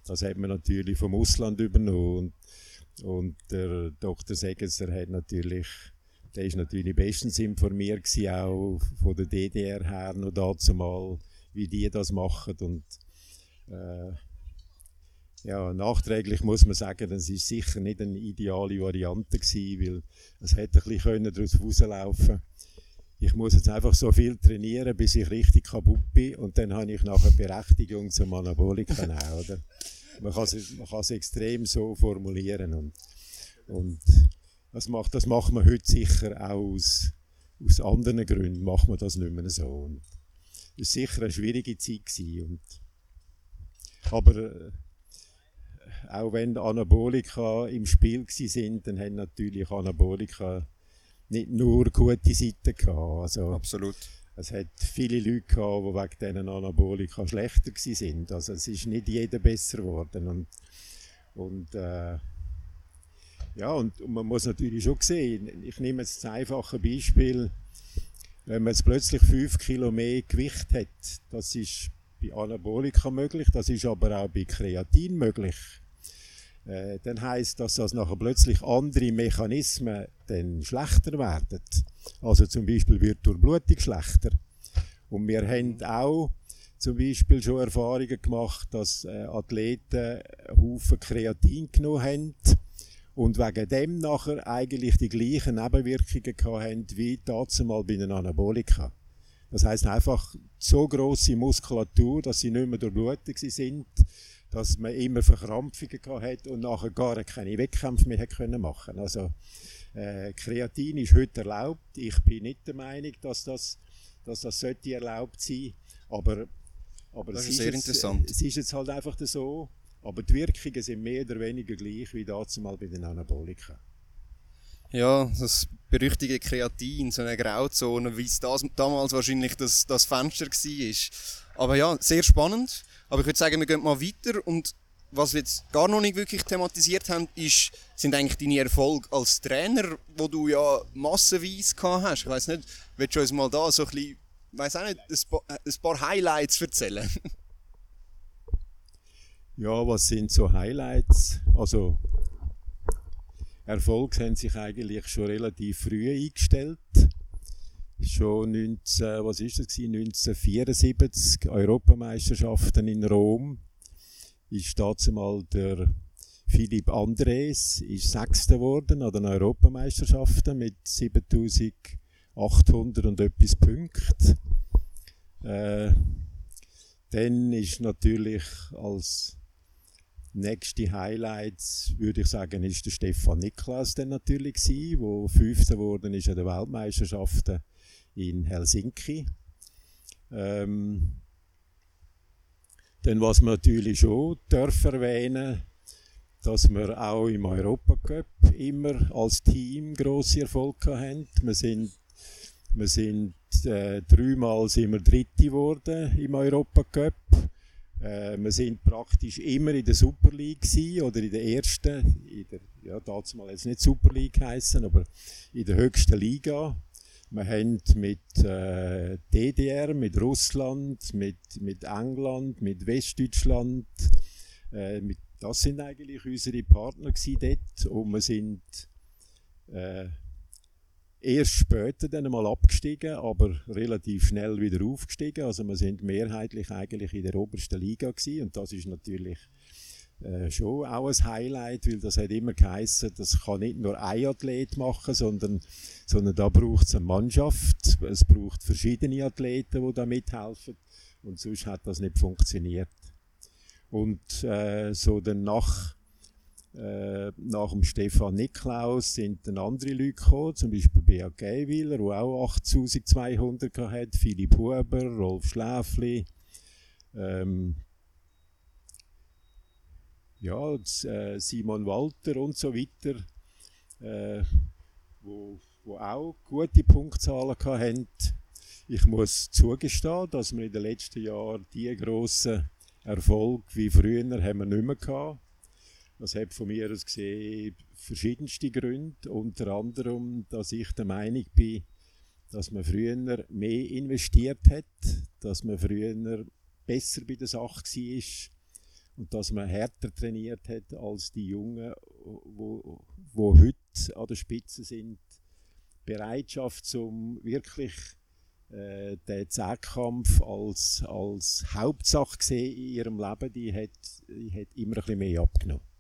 das hat man natürlich vom Ausland übernommen. Und, und der Dr. Segesser hat natürlich, der ist natürlich bestens informiert gewesen, auch von der DDR her noch dazu mal, wie die das machen. Und, äh, ja, nachträglich muss man sagen, das ist sicher nicht eine ideale Variante gewesen, weil es hätte ein bisschen daraus rauslaufen. Ich muss jetzt einfach so viel trainieren, bis ich richtig kaputt bin. Und dann habe ich nachher Berechtigung zum kann es man kann es extrem so formulieren. Und, und das, macht, das macht man heute sicher auch aus, aus anderen Gründen, macht man das nicht mehr so. Und es war sicher eine schwierige Zeit gewesen und, aber äh, auch wenn Anabolika im Spiel sind, dann haben natürlich Anabolika nicht nur gute Seiten gehabt. Also, Absolut. Es hat viele Leute gehabt, die wegen diesen Anabolika schlechter sind. Also es ist nicht jeder besser geworden. Und, und äh, ja, und, und, man muss natürlich schon sehen, ich nehme jetzt ein einfaches Beispiel, wenn man jetzt plötzlich 5 Kilo mehr Gewicht hat, das ist bei Anabolika möglich, das ist aber auch bei Kreatin möglich äh, dann heißt das, dass nachher plötzlich andere Mechanismen dann schlechter werden. Also zum Beispiel wird die Durchblutung schlechter. Und wir haben auch zum Beispiel schon Erfahrungen gemacht, dass äh, Athleten Haufen Kreatin genommen haben und wegen dem nachher eigentlich die gleichen Nebenwirkungen haben wie dazu mal bei den Anabolika. Das heißt einfach so große Muskulatur, dass sie nicht mehr durchblutet sind dass man immer Verkrampfungen hat und nachher gar keine Wettkämpfe mehr können machen Also äh, Kreatin ist heute erlaubt. Ich bin nicht der Meinung, dass das, dass das sollte erlaubt sein aber, aber das es ist sehr jetzt. Es ist jetzt halt einfach so, aber die Wirkungen sind mehr oder weniger gleich wie dazu mal bei den Anabolika. Ja, das berüchtigte Kreatin, so eine Grauzone, wie es das, damals wahrscheinlich das, das Fenster war. Aber ja, sehr spannend. Aber ich würde sagen, wir gehen mal weiter und was wir jetzt gar noch nicht wirklich thematisiert haben, ist, sind eigentlich deine Erfolge als Trainer, wo du ja massenweise gehabt hast. Ich weiß nicht, willst du uns mal da so ein bisschen, weiß auch nicht, ein paar Highlights erzählen? ja, was sind so Highlights? Also Erfolge haben sich eigentlich schon relativ früh eingestellt schon 19, was ist das 1974 Europameisterschaften in Rom ist dazu mal der Philipp Andres ist Sechster geworden an den Europameisterschaften mit 7800 und etwas Punkten. Äh, dann ist natürlich als Nächste Highlights, würde ich sagen, ist der Stefan Niklas dann natürlich gewesen, wo Fünfter geworden ist an den Weltmeisterschaften in Helsinki. Ähm, dann was wir natürlich schon dürfen erwähnen, dass wir auch im Europacup immer als Team grosse Erfolge haben. Wir sind, wir sind äh, dreimal sind wir Dritte geworden im Europacup. Äh, wir sind praktisch immer in der Super League oder in der ersten, in der, ja, damals jetzt nicht Super League heißen, aber in der höchsten Liga. Wir haben mit äh, DDR, mit Russland, mit, mit England, mit Westdeutschland, äh, mit, das sind eigentlich unsere Partner dort und wir sind äh, erst später dann mal abgestiegen, aber relativ schnell wieder aufgestiegen. Also wir sind mehrheitlich eigentlich in der obersten Liga gewesen und das ist natürlich äh, schon auch ein Highlight, weil das hat immer geheißen, das kann nicht nur ein Athlet machen, sondern, sondern da braucht es eine Mannschaft, es braucht verschiedene Athleten, die da mithelfen und sonst hat das nicht funktioniert. Und äh, so dann nach äh, nach dem Stefan Niklaus sind dann andere Leute gekommen, zum Beispiel Beat Geiwiller, der auch 8200 hatte, Philipp Huber, Rolf Schläfli, ähm, ja, äh, Simon Walter und so weiter, äh, wo, wo auch gute Punktzahlen hatten. Ich muss zugestehen, dass wir in den letzten Jahren die grossen Erfolge wie früher haben wir nicht mehr gehabt. Das hat von mir aus gesehen verschiedenste Gründe, unter anderem, dass ich der Meinung bin, dass man früher mehr investiert hat, dass man früher besser bei der Sache war und dass man härter trainiert hat als die Jungen, wo, wo heute an der Spitze sind. Bereitschaft zum wirklich äh, den Zehnkampf als, als Hauptsache in ihrem Leben, die hat, die hat immer ein bisschen mehr abgenommen.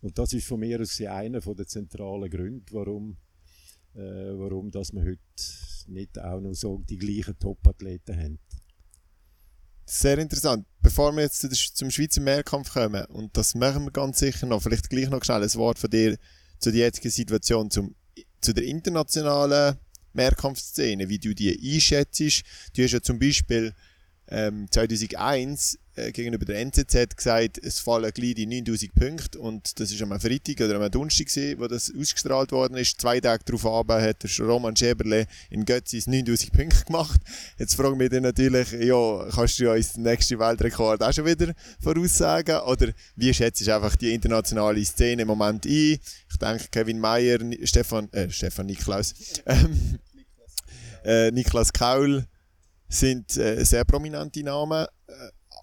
Und das ist von mir aus einer der zentralen Gründe, warum, äh, warum dass wir heute nicht auch noch so die gleichen Top-Athleten haben. Sehr interessant. Bevor wir jetzt zum Schweizer Mehrkampf kommen, und das machen wir ganz sicher noch, vielleicht gleich noch schnell ein Wort von dir zu der jetzigen Situation, zum, zu der internationalen Mehrkampfszene, wie du die einschätzt. Du hast ja zum Beispiel ähm, 2001 äh, gegenüber der NZZ gesagt, es fallen gleich die 9000 Punkte und das ist am Freitag oder am Donnerstag gewesen, wo das ausgestrahlt worden ist. Zwei Tage darauf hat Roman Schäberle in Götzis 9000 Punkte gemacht. Jetzt fragen wir dich natürlich, ja, kannst du ja ins nächste Weltrekord auch schon wieder voraussagen oder wie schätzt du einfach die internationale Szene im Moment ein? Ich denke, Kevin Meyer, Stefan, äh, Stefan Niklaus, ähm, äh, Niklas Kaul sind äh, sehr prominente Namen.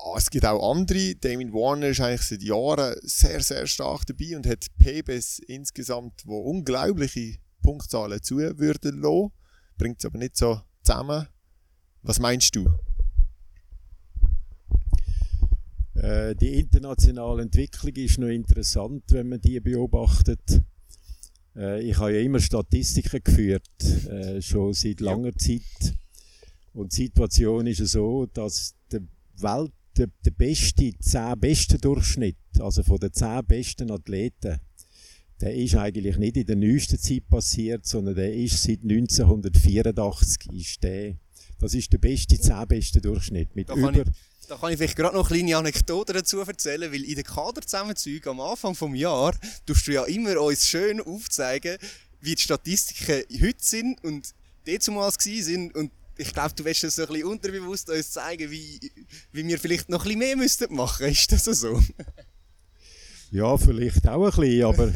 Ah, es gibt auch andere. Damien Warner ist eigentlich seit Jahren sehr, sehr stark dabei und hat PBS insgesamt, wo unglaubliche Punktzahlen zu würden lassen. Bringt es aber nicht so zusammen. Was meinst du? Äh, die internationale Entwicklung ist noch interessant, wenn man die beobachtet. Äh, ich habe ja immer Statistiken geführt, äh, schon seit langer Zeit. Und die Situation ist so, dass der Welt der, der beste, zehn besten Durchschnitt, also von den zehn besten Athleten, der ist eigentlich nicht in der neuesten Zeit passiert, sondern der ist seit 1984 ist der, das ist der beste, zehn beste Durchschnitt mit da über ich, da kann ich vielleicht gerade noch eine kleine Anekdote dazu erzählen, weil in den Kaderzusammenzügen am Anfang des Jahres tust du ja immer uns schön aufzeigen, wie die Statistiken heute sind und damals sind und ich glaube, du wirst es so ein bisschen unterbewusst uns zeigen, wie, wie wir vielleicht noch ein bisschen mehr müssten machen. Ist das so? ja, vielleicht auch ein bisschen, aber,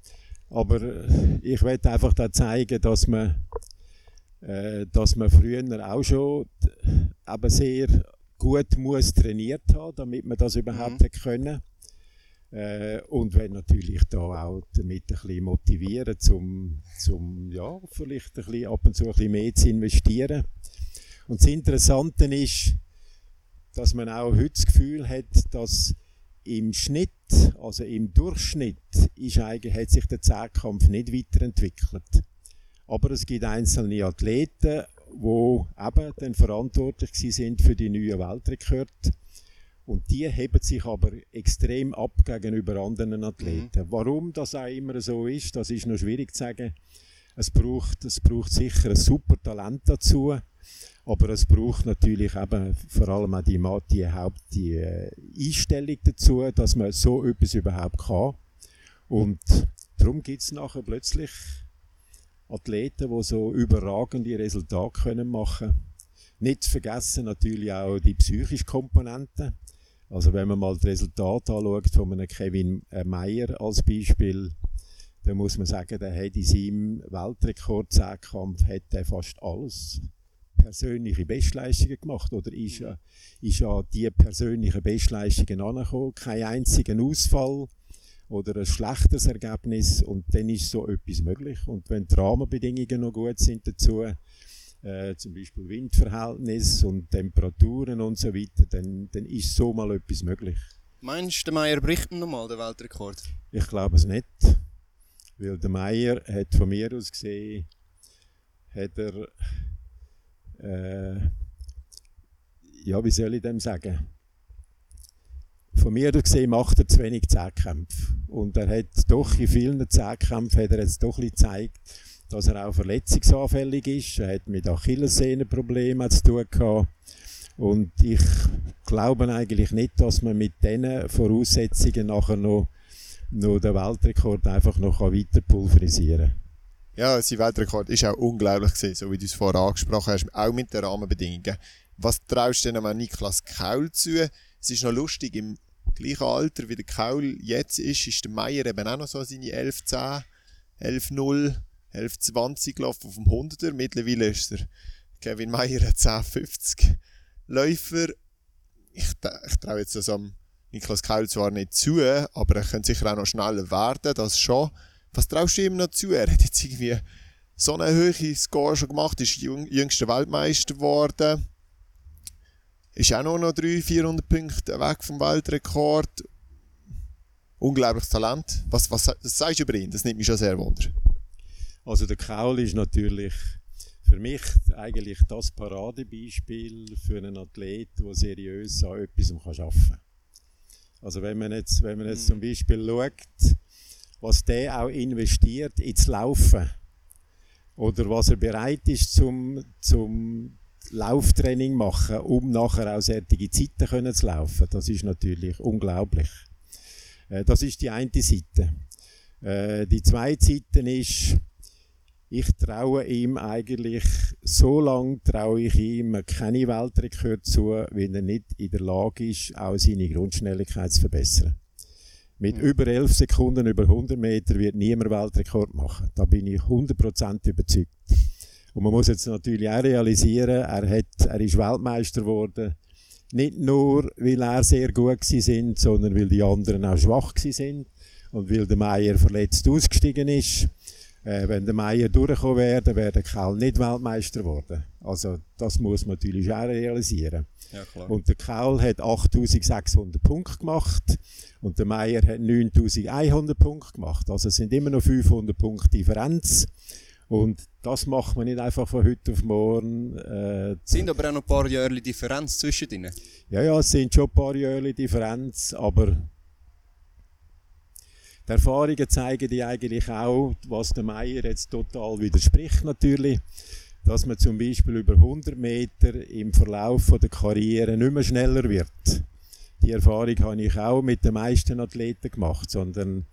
aber äh, ich möchte einfach da zeigen, dass man, äh, dass man früher auch schon eben sehr gut muss trainiert haben, damit man das überhaupt mhm. können. Äh, und wenn natürlich da auch damit ein bisschen motivieren, zum, zum ja, vielleicht ein bisschen ab und zu ein bisschen mehr zu investieren. Und das Interessante ist, dass man auch heute das Gefühl hat, dass im Schnitt, also im Durchschnitt, ist eigentlich, hat sich der Zehnkampf nicht weiterentwickelt. Aber es gibt einzelne Athleten, die eben dann verantwortlich sind für die neuen Weltrekorde. Und die heben sich aber extrem ab gegenüber anderen Athleten. Mhm. Warum das auch immer so ist, das ist noch schwierig zu sagen. Es braucht, es braucht sicher ein super Talent dazu, aber es braucht natürlich eben vor allem auch die, die, Haupt, die äh, Einstellung dazu, dass man so etwas überhaupt kann. Und darum gibt es nachher plötzlich Athleten, die so überragende Resultate können machen können. Nicht zu vergessen natürlich auch die psychische Komponente. Also wenn man mal das Resultat anschaut von einem Kevin äh, Meyer als Beispiel, dann muss man sagen, der hat in seinem Weltrekord-Zehnkampf fast alles persönliche Bestleistungen gemacht oder ist, äh, ist an die persönlichen Bestleistungen angekommen, kein einziger Ausfall oder ein schlechteres Ergebnis. Und dann ist so etwas möglich. Und wenn die Rahmenbedingungen noch gut sind dazu, äh, zum Beispiel Windverhältnis und Temperaturen und so weiter, dann, dann ist so mal etwas möglich. Meinst du, der Meier bricht nochmal den Weltrekord? Ich glaube es nicht. Weil der Meier hat von mir aus gesehen, hat er, äh, ja, wie soll ich dem sagen? Von mir aus gesehen macht er zu wenig Zehnkämpfe. Und er hat doch in vielen Zehnkämpfen hat er jetzt doch ein gezeigt, dass er auch verletzungsanfällig ist. Er hat mit Achillessehnenproblemen zu tun gehabt. Und ich glaube eigentlich nicht, dass man mit diesen Voraussetzungen nachher noch, noch den Weltrekord einfach noch weiter pulverisieren kann. Ja, sein Weltrekord ist auch unglaublich gewesen, so wie du es vorher angesprochen hast, auch mit den Rahmenbedingungen. Was traust du denn Niklas Kaul zu? Es ist noch lustig, im gleichen Alter wie der Kaul jetzt ist, ist der Meier eben auch noch so seine 11-10, 11-0 11,20 gelaufen auf dem 100er. Mittlerweile ist der Kevin Meyer ein 10,50 Läufer. Ich, ich traue jetzt das am Niklas Keil zwar nicht zu, aber er könnte sicher auch noch schneller werden, das schon. Was traust du ihm noch zu? Er hat jetzt irgendwie so eine hohe Score schon gemacht, ist jüngster Weltmeister geworden. Ist auch noch, noch 300, 400 Punkte weg vom Weltrekord. Unglaubliches Talent. Was, was, was sagst du über ihn? Das nimmt mich schon sehr wunder. Also der Kaul ist natürlich für mich eigentlich das Paradebeispiel für einen Athlet, der seriös an etwas arbeiten kann. Also wenn man jetzt, wenn man jetzt mhm. zum Beispiel schaut, was der auch investiert ins Laufen oder was er bereit ist zum, zum Lauftraining machen, um nachher auch solche Zeiten können zu laufen, das ist natürlich unglaublich. Äh, das ist die eine Seite. Äh, die zweite Seite ist, ich traue ihm eigentlich, so lange traue ich ihm keine Weltrekord zu, wenn er nicht in der Lage ist, auch seine Grundschnelligkeit zu verbessern. Mit mhm. über 11 Sekunden über 100 Meter wird niemand Weltrekord machen. Da bin ich 100% überzeugt. Und man muss jetzt natürlich auch realisieren, er, hat, er ist Weltmeister geworden. Nicht nur, weil er sehr gut sind, sondern weil die anderen auch schwach sind und weil der Meier verletzt ausgestiegen ist. Äh, wenn der Meier durchgekommen wäre, dann wäre der Kaul nicht Weltmeister geworden. Also das muss man natürlich auch realisieren. Ja, und der Kaul hat 8600 Punkte gemacht und der Meier hat 9100 Punkte gemacht. Also es sind immer noch 500 Punkte Differenz. Und das macht man nicht einfach von heute auf morgen. Äh, sind aber auch noch ein paar Jahre Differenz zwischen ihnen? Ja, ja, es sind schon ein paar Jahre Differenz, aber die Erfahrungen zeigen die eigentlich auch, was der Meier jetzt total widerspricht natürlich, dass man zum Beispiel über 100 Meter im Verlauf der Karriere nicht mehr schneller wird. Die Erfahrung habe ich auch mit den meisten Athleten gemacht, sondern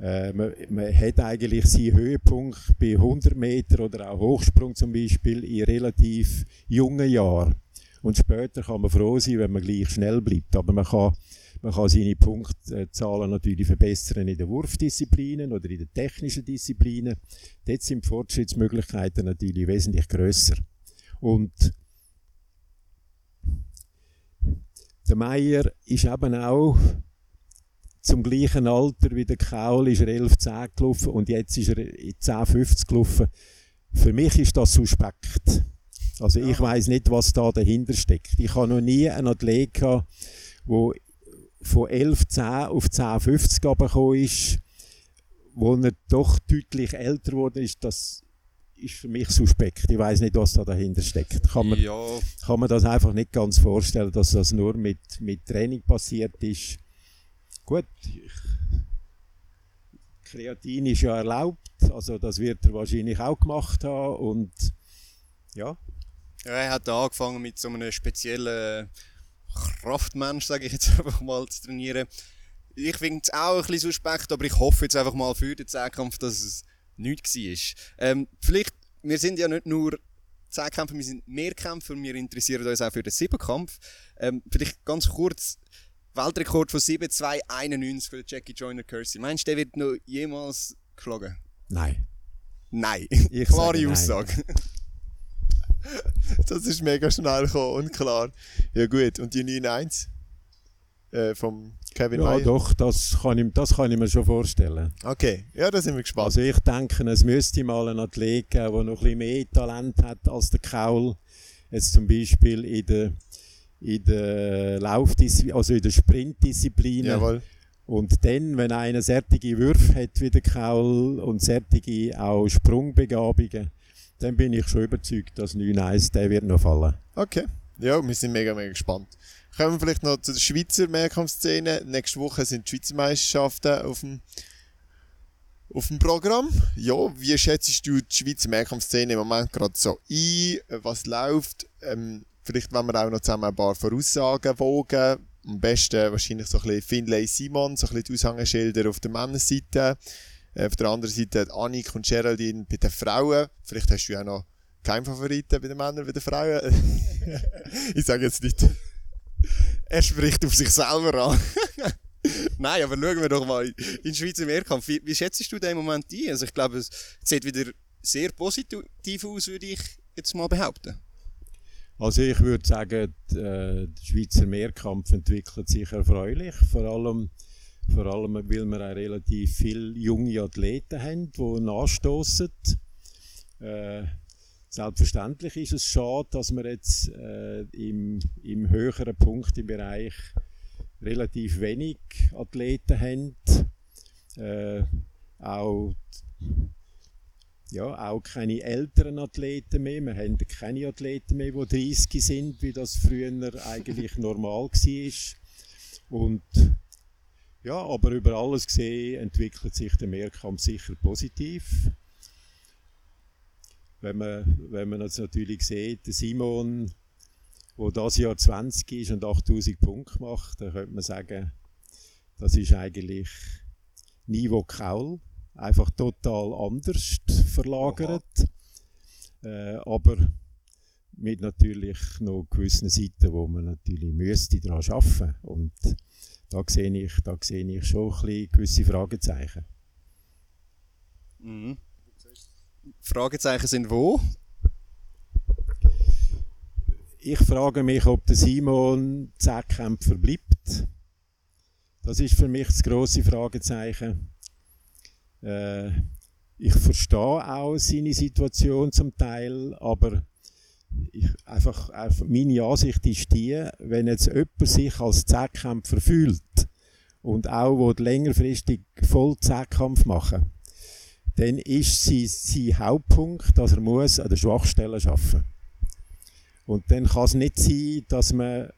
äh, man, man, hat eigentlich seinen Höhepunkt bei 100 Meter oder auch Hochsprung zum Beispiel in relativ jungen Jahren. Und später kann man froh sein, wenn man gleich schnell bleibt. Aber man kann man kann seine Punktzahlen natürlich verbessern in den Wurfdisziplinen oder in den technischen Disziplinen. Dort sind die Fortschrittsmöglichkeiten natürlich wesentlich grösser. Und der Meier ist eben auch zum gleichen Alter wie der Kaul ist er 11,10 gelaufen und jetzt ist er 10,50 gelaufen. Für mich ist das suspekt. Also ich weiß nicht, was da dahinter steckt. Ich habe noch nie einen Athlet gehabt, der von 11,10 auf 10,50 gekommen ist, wo er doch deutlich älter geworden ist, das ist für mich suspekt. Ich weiß nicht, was da dahinter steckt. Kann man, Ja, kann man das einfach nicht ganz vorstellen, dass das nur mit, mit Training passiert ist. Gut, Kreatin ist ja erlaubt, also das wird er wahrscheinlich auch gemacht haben und ja, Ja, er hat angefangen mit so einem speziellen Kraftmensch, sage ich jetzt einfach mal, zu trainieren. Ich finde es auch ein bisschen suspekt, aber ich hoffe jetzt einfach mal für den Zehnkampf, dass es nichts war. Ähm, vielleicht, wir sind ja nicht nur Zehnkämpfer, wir sind Mehrkämpfer, wir interessieren uns auch für den Siebenkampf. Ähm, vielleicht ganz kurz, Weltrekord von 7,291 für Jackie Joyner Kersey. Meinst du, der wird noch jemals geschlagen? nein. Nein. Ich Klare sage nein. Das ist mega schnell gekommen und klar. Ja gut, und die 9-1 äh, vom Kevin Ja, Mayer? doch, das kann, ich, das kann ich mir schon vorstellen. Okay, ja, da sind wir gespannt. Also ich denke, es müsste mal einen Athlet geben, der noch ein bisschen mehr Talent hat als der Kaul. Jetzt zum Beispiel in der, in der Laufdisziplin, also in der Sprintdisziplin. Jawohl. Und dann, wenn einer sättige Würfe hat wie der Kaul und sättige auch Sprungbegabungen, dann bin ich schon überzeugt, dass 9-1 der wird noch fallen. Okay. Ja, wir sind mega, mega gespannt. Kommen wir vielleicht noch zu der Schweizer Mehrkampfszene. Nächste Woche sind die Schweizer Meisterschaften auf dem, auf dem Programm. Ja, wie schätzt du die Schweizer Mehrkampfszene im Moment gerade so ein? Was läuft? Ähm, vielleicht wollen wir auch noch zusammen ein paar Voraussagen wogen. Am besten wahrscheinlich so ein bisschen Finlay Simon, so ein bisschen die Aushängeschilder auf der Männerseite. Äh, auf der anderen Seite Annik und Geraldine bei den Frauen. Vielleicht hast du ja noch keinen Favoriten bei den Männern, bei den Frauen. ich sage jetzt nicht. Er spricht auf sich selber an. Nein, aber schauen wir doch mal in Schweizer Mehrkampf. Wie, wie schätzt du den Moment ein? Also ich glaube, es sieht wieder sehr positiv aus, würde ich jetzt mal behaupten. Also ich würde sagen, äh, der Schweizer Mehrkampf entwickelt sich erfreulich, vor allem, vor allem weil wir auch relativ viele junge Athleten haben, die nachstoßen. Äh, selbstverständlich ist es schade, dass wir jetzt äh, im, im höheren Punkt im Bereich relativ wenig Athleten haben. Äh, auch ja, auch keine älteren Athleten mehr. Wir haben keine Athleten mehr, die 30 sind, wie das früher eigentlich normal war. Und ja, aber über alles gesehen entwickelt sich der Mehrkampf sicher positiv. Wenn man, wenn man jetzt natürlich sieht, der Simon, der das Jahr 20 ist und 8000 Punkte macht, dann könnte man sagen, das ist eigentlich Niveau Kaul einfach total anders verlagert. Äh, aber mit natürlich noch gewissen Seiten, wo man natürlich müsste daran arbeiten Und da sehe ich, da sehe ich schon ein bisschen gewisse Fragezeichen. Mhm. Fragezeichen sind wo? Ich frage mich, ob der Simon Zehnkämpfer bleibt. Das ist für mich das grosse Fragezeichen. Äh, ich verstehe auch seine Situation zum Teil, aber ich, einfach, einfach meine Ansicht ist die, wenn jetzt jemand sich als Zehnkämpfer fühlt und auch will längerfristig voll Zehnkampf machen dann ist sein, sein Hauptpunkt, dass er muss an der Schwachstelle arbeiten Und dann kann es nicht sein, dass man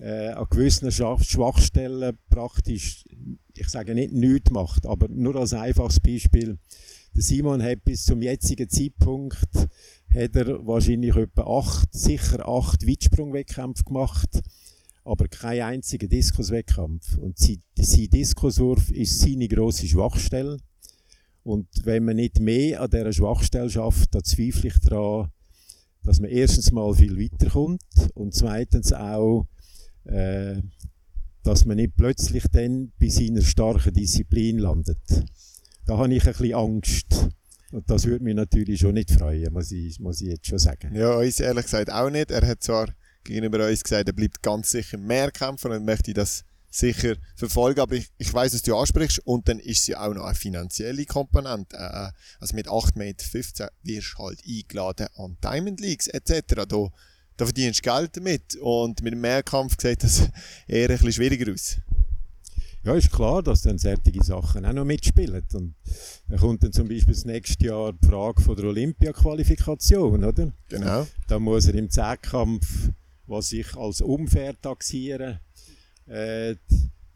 äh, an gewissen Schwach- Schwachstellen praktisch, ich sage nicht nichts macht, aber nur als einfaches Beispiel. Der Simon hat bis zum jetzigen Zeitpunkt hat er wahrscheinlich etwa acht, sicher acht Weitsprungwettkämpfe gemacht, aber keinen einzigen Diskuswettkampf. Und sein, sein Diskuswurf ist seine grosse Schwachstelle. Und wenn man nicht mehr an dieser Schwachstelle schafft, dann zweifle ich daran, dass man erstens mal viel weiterkommt und zweitens auch, äh, dass man nicht plötzlich dann bei seiner starken Disziplin landet. Da habe ich ein bisschen Angst. Und das würde mich natürlich schon nicht freuen, muss ich, muss ich jetzt schon sagen. Ja, uns ehrlich gesagt auch nicht. Er hat zwar gegenüber uns gesagt, er bleibt ganz sicher mehr kämpfen und möchte das sicher verfolgen, aber ich, ich weiß, was du ansprichst und dann ist sie auch noch eine finanzielle Komponente. Äh, also mit 8,15 Meter wirst du halt eingeladen an Diamond Leagues etc. Da, da verdienst du Geld damit und mit dem Mehrkampf sieht das eher ein bisschen schwieriger aus. Ja, ist klar, dass dann solche Sachen auch noch mitspielen. Und dann kommt dann zum Beispiel das nächste Jahr die Frage von der Olympia-Qualifikation, oder? Genau. Da muss er im Zehnkampf, was ich als unfair taxiere, äh,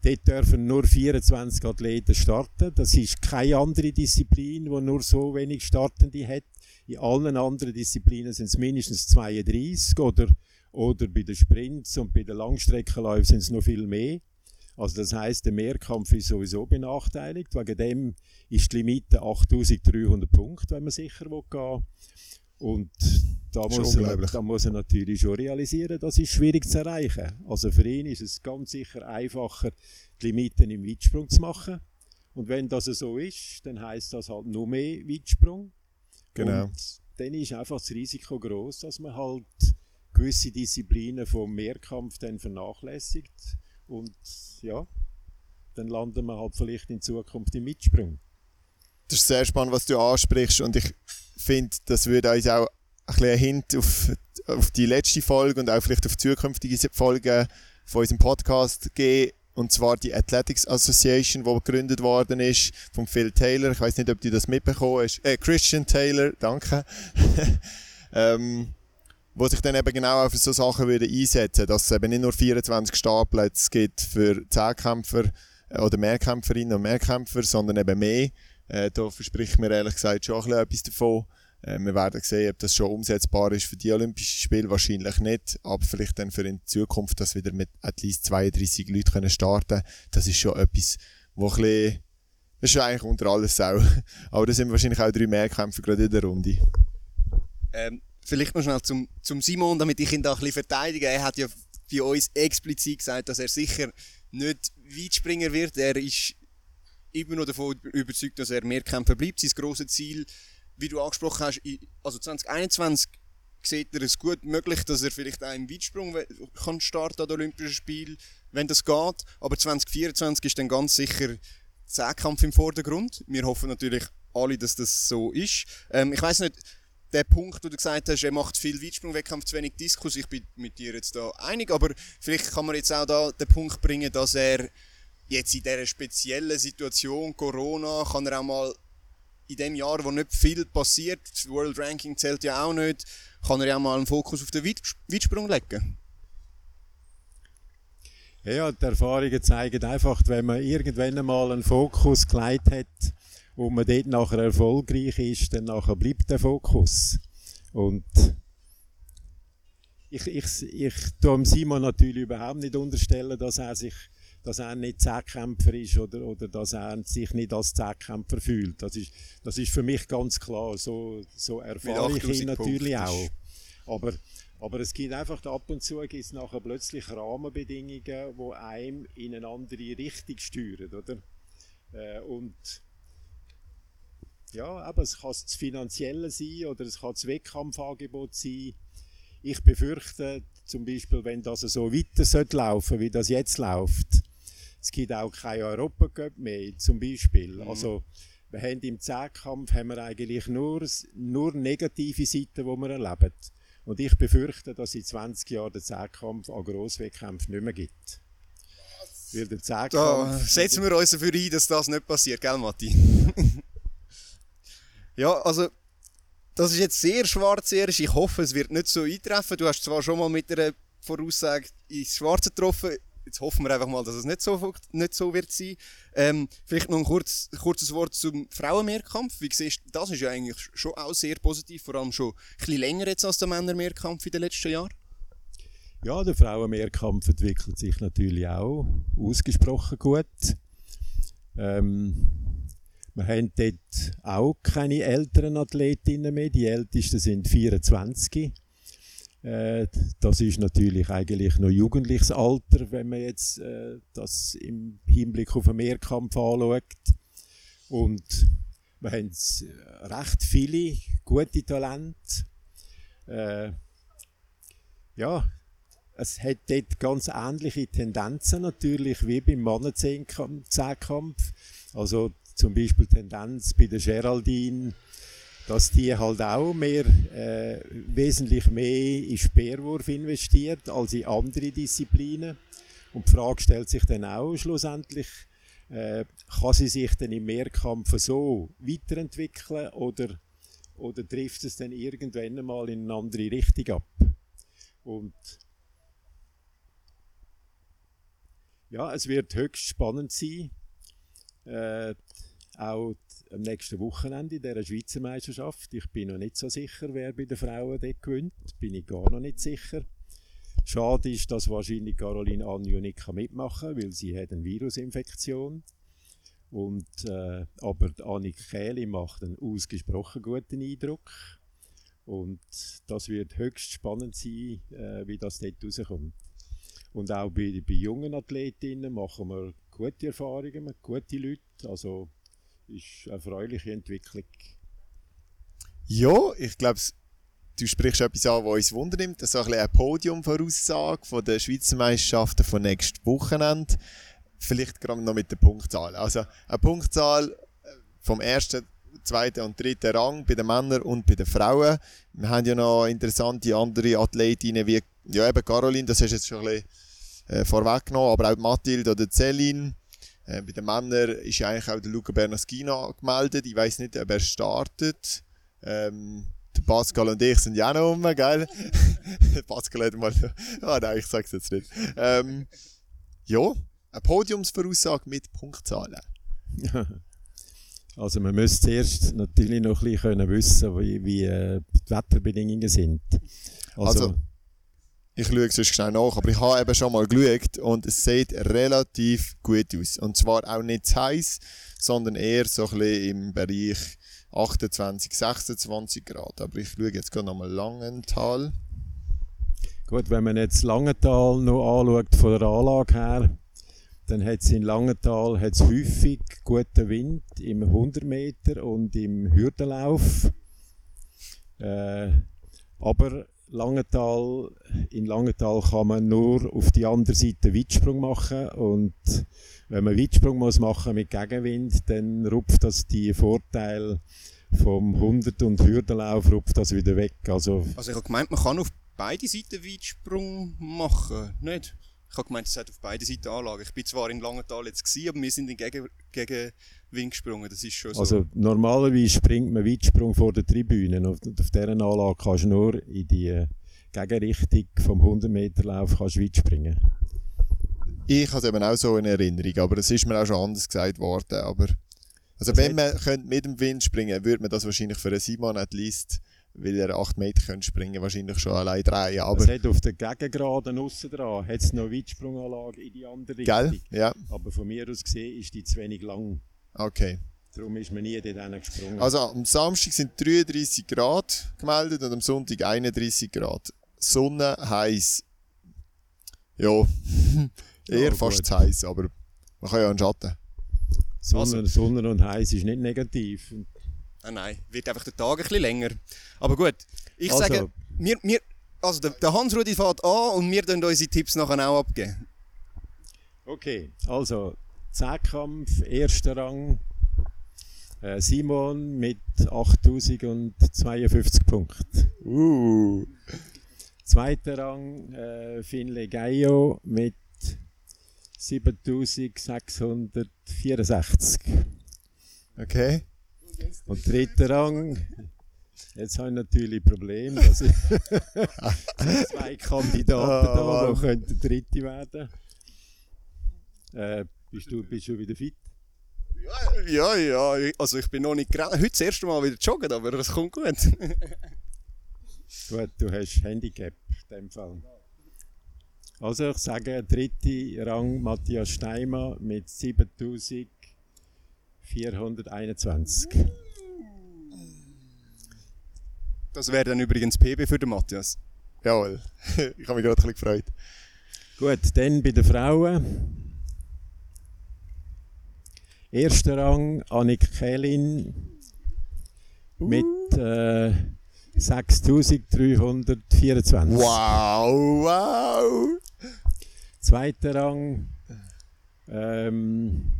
dort dürfen nur 24 Athleten starten. Das ist keine andere Disziplin, die nur so wenig Startende hat. In allen anderen Disziplinen sind es mindestens 32 oder, oder bei den Sprints und bei den Langstreckenläufen sind es noch viel mehr. Also das heißt, der Mehrkampf ist sowieso benachteiligt. Wegen dem ist die Limite 8300 Punkte, wenn man sicher gehen will. Und da muss, er, da muss er natürlich schon realisieren, das ist schwierig zu erreichen. Also für ihn ist es ganz sicher einfacher, die Limiten im Weitsprung zu machen. Und wenn das so ist, dann heißt das halt nur mehr Weitsprung. Genau. Und dann ist einfach das Risiko groß, dass man halt gewisse Disziplinen vom Mehrkampf dann vernachlässigt. Und ja, dann landen wir halt vielleicht in Zukunft im Weitsprung. Das ist sehr spannend, was du ansprichst und ich finde, das würde uns auch ein bisschen Hint auf, auf die letzte Folge und auch vielleicht auf zukünftige Folgen von unserem Podcast geben. Und zwar die Athletics Association, die gegründet worden ist von Phil Taylor. Ich weiß nicht, ob du das mitbekommen hast. Äh, Christian Taylor, danke. ähm, wo sich dann eben genau auch für so Sachen würde einsetzen, dass es eben nicht nur 24 Startplätze gibt für Zehnkämpfer äh, oder Mehrkämpferinnen und Mehrkämpfer, sondern eben mehr. Äh, da verspricht mir ehrlich gesagt schon ein bisschen etwas davon. Äh, wir werden sehen, ob das schon umsetzbar ist für die Olympischen Spiele. Wahrscheinlich nicht, aber vielleicht dann für in Zukunft, dass wieder mit at least 32 Leuten können starten Das ist schon etwas, wo ein bisschen, das ist eigentlich unter alles Sau. Aber da sind wahrscheinlich auch drei Mehrkämpfer gerade in der Runde. Ähm, vielleicht noch schnell zum, zum Simon, damit ich ihn da ein bisschen verteidige. Er hat ja bei uns explizit gesagt, dass er sicher nicht Weitspringer wird. Er ist immer noch davon überzeugt, dass er Mehrkämpfer bleibt. Sein grosses Ziel, wie du angesprochen hast, also 2021 sieht er es gut möglich, dass er vielleicht auch im Weitsprung we- kann starten an Olympischen Spielen, wenn das geht. Aber 2024 ist dann ganz sicher Zehnkampf im Vordergrund. Wir hoffen natürlich alle, dass das so ist. Ähm, ich weiß nicht, der Punkt, wo du gesagt hast, er macht viel Weitsprung-Wettkampf, zu wenig Diskus, ich bin mit dir jetzt da einig, aber vielleicht kann man jetzt auch da den Punkt bringen, dass er jetzt in dieser speziellen Situation, Corona, kann er auch mal in dem Jahr, wo nicht viel passiert, das World Ranking zählt ja auch nicht, kann er ja auch mal einen Fokus auf den Weits- Weitsprung legen. Ja, die Erfahrungen zeigen einfach, wenn man irgendwann einmal einen Fokus gelegt hat und man dort nachher erfolgreich ist, dann nachher bleibt der Fokus. Und ich, ich, ich tue Simon natürlich überhaupt nicht unterstellen, dass er sich dass er nicht Zehnkämpfer ist oder, oder dass er sich nicht als Zehnkämpfer fühlt. Das ist, das ist für mich ganz klar. So, so erfahre ich 8000 ihn natürlich Punkte auch. Aber, aber es gibt einfach ab und zu gibt's nachher plötzlich Rahmenbedingungen, die einem in eine andere Richtung steuern, oder? Äh, und ja, aber es kann das Finanzielle sein oder es kann das Wettkampfangebot sein. Ich befürchte zum Beispiel, wenn das so weiter sollte laufen, wie das jetzt läuft, es gibt auch keinen Europacup mehr, zum Beispiel. Also, wir haben im Zehnkampf haben wir eigentlich nur, nur negative Seiten, die wir erleben. Und ich befürchte, dass in 20 Jahren der Zehnkampf an Grosswettkämpfen nicht mehr gibt. Weil der Da Zehnkampf... setzen wir uns dafür ein, dass das nicht passiert, gell, Matti? ja, also, das ist jetzt sehr schwarzerisch. Ich hoffe, es wird nicht so eintreffen. Du hast zwar schon mal mit einer Voraussage ins Schwarze getroffen. Jetzt hoffen wir einfach mal, dass es nicht so, nicht so wird sein. Ähm, vielleicht noch ein kurz, kurzes Wort zum Frauenmehrkampf. Wie siehst das ist ja eigentlich schon auch sehr positiv, vor allem schon ein bisschen länger jetzt als der Männermehrkampf in den letzten Jahren. Ja, der Frauenmehrkampf entwickelt sich natürlich auch ausgesprochen gut. Ähm, wir haben dort auch keine älteren Athletinnen mehr. Die ältesten sind 24. Äh, das ist natürlich eigentlich noch jugendliches Alter, wenn man jetzt äh, das im Hinblick auf den Mehrkampf anschaut. Und wir haben s- recht viele gute Talente. Äh, ja, es hat dort ganz ähnliche Tendenzen natürlich wie beim Mannenzehnkampf. Also zum Beispiel Tendenz bei der Geraldine, dass die halt auch mehr, äh, wesentlich mehr in Speerwurf investiert als in andere Disziplinen. Und die Frage stellt sich dann auch schlussendlich, Äh, kann sie sich dann im Mehrkampf so weiterentwickeln oder, oder trifft es dann irgendwann mal in eine andere Richtung ab? Und ja, es wird höchst spannend sein. Äh, auch am nächsten Wochenende in dieser Schweizer Meisterschaft. Ich bin noch nicht so sicher, wer bei den Frauen dort gewinnt. Bin ich gar noch nicht sicher. Schade ist, dass wahrscheinlich Caroline Anjo nicht mitmachen kann, weil sie hat eine Virusinfektion. Und, äh, aber Annik Kähli macht einen ausgesprochen guten Eindruck. Und das wird höchst spannend sein, äh, wie das dort rauskommt. Und auch bei, bei jungen Athletinnen machen wir gute Erfahrungen mit guten Leuten. Also ist eine erfreuliche Entwicklung. Ja, ich glaube, du sprichst etwas an, was uns wundernimmt. Das ist ein eine Podiumvoraussage von den Schweizer Meisterschaften von nächstes Wochenende. Vielleicht gerade noch mit der Punktzahl. Also eine Punktzahl äh, vom ersten, zweiten und dritten Rang bei den Männern und bei den Frauen. Wir haben ja noch interessante andere Athletinnen wie ja, eben Caroline, das hast du jetzt schon ein bisschen äh, vorweggenommen, aber auch Mathilde oder Celine. Äh, bei den Männern ist ja eigentlich auch der Luca Bernaschino gemeldet. Ich weiß nicht, ob er startet. Ähm, der Pascal und ich sind ja auch noch rum, gell? Pascal hat mal. Ah, nein, ich sag's jetzt nicht. Ähm, ja, eine Podiumsvoraussage mit Punktzahlen. Also man müsste zuerst natürlich noch ein bisschen wissen, wie, wie äh, die Wetterbedingungen sind. Also, also ich schaue sonst schnell nach, aber ich habe eben schon mal geschaut und es sieht relativ gut aus. Und zwar auch nicht zu heiß, sondern eher so ein bisschen im Bereich 28, 26 Grad. Aber ich schaue jetzt gerade nochmal Langenthal. Gut, wenn man jetzt Langenthal noch anschaut von der Anlage her, dann hat es in Langenthal hat's häufig guten Wind im 100 Meter und im Hürdenlauf. Äh, aber Langenthal, in Langenthal kann man nur auf die andere Seite Weitsprung machen und wenn man Weitsprung muss machen mit Gegenwind, dann rupft das die Vorteile vom 100 und Hürdenlauf rupft das wieder weg. Also, also ich habe gemeint, man kann auf beide Seiten Weitsprung machen, nicht? Ich habe gemeint, es hat auf beide Seiten Anlage. Ich bin zwar in Langenthal jetzt gewesen, aber wir sind in Gegen Gegenwind gesprungen. Das ist schon so. Also normalerweise springt man Weitsprung vor der Tribüne. Auf, auf dieser Anlage kannst du nur in die Gegenrichtung vom 100 Meter Lauf kannst weit springen. Ich habe es eben auch so in Erinnerung, aber es ist mir auch schon anders gesagt worden. Aber also wenn man mit dem Wind springen könnte, würde man das wahrscheinlich für einen Simon at least weil er 8 Meter können springen wahrscheinlich schon allein drehen. Aber es hat auf der Gegengraden aussen dran hat es noch Weitsprunganlage in die andere Richtung. Gell? Ja. Aber von mir aus gesehen ist die zu wenig lang. Okay. Darum ist man nie dort gesprungen. Also am Samstag sind 33 Grad gemeldet und am Sonntag 31 Grad. Sonne heiß. Ja, eher oh, fast zu heiß, aber man kann ja einen Schatten. Sonne, also, Sonne und heiß ist nicht negativ. Ah, nein, wird einfach der Tag ein bisschen länger. Aber gut, ich also. sage, wir, wir, also der, der Hans-Rudi fährt an und wir dann unsere Tipps nachher auch abgeben. Okay, also Zehnkampf, erster Rang. Äh, Simon mit 8052 Punkten. Uh. Zweiter Rang äh, Finlay Gaio mit 7664. Okay. Und dritter Rang, jetzt habe ich natürlich ein Problem, dass ich zwei Kandidaten oh, da, die könnten Dritte werden. Äh, bist, du, bist du wieder fit? Ja, ja, ja. Also ich bin noch nicht gerade. Heute das erste Mal wieder joggen, aber das kommt gut. gut, du hast Handicap in dem Fall. Also ich sage, dritte Rang Matthias Steimer mit 7000 421. Das wäre dann übrigens PB für den Matthias. Jawohl, ich habe mich gerade ein bisschen gefreut. Gut, dann bei den Frauen. Erster Rang Annik Kählin mit äh, 6324. Wow, wow! Zweiter Rang ähm,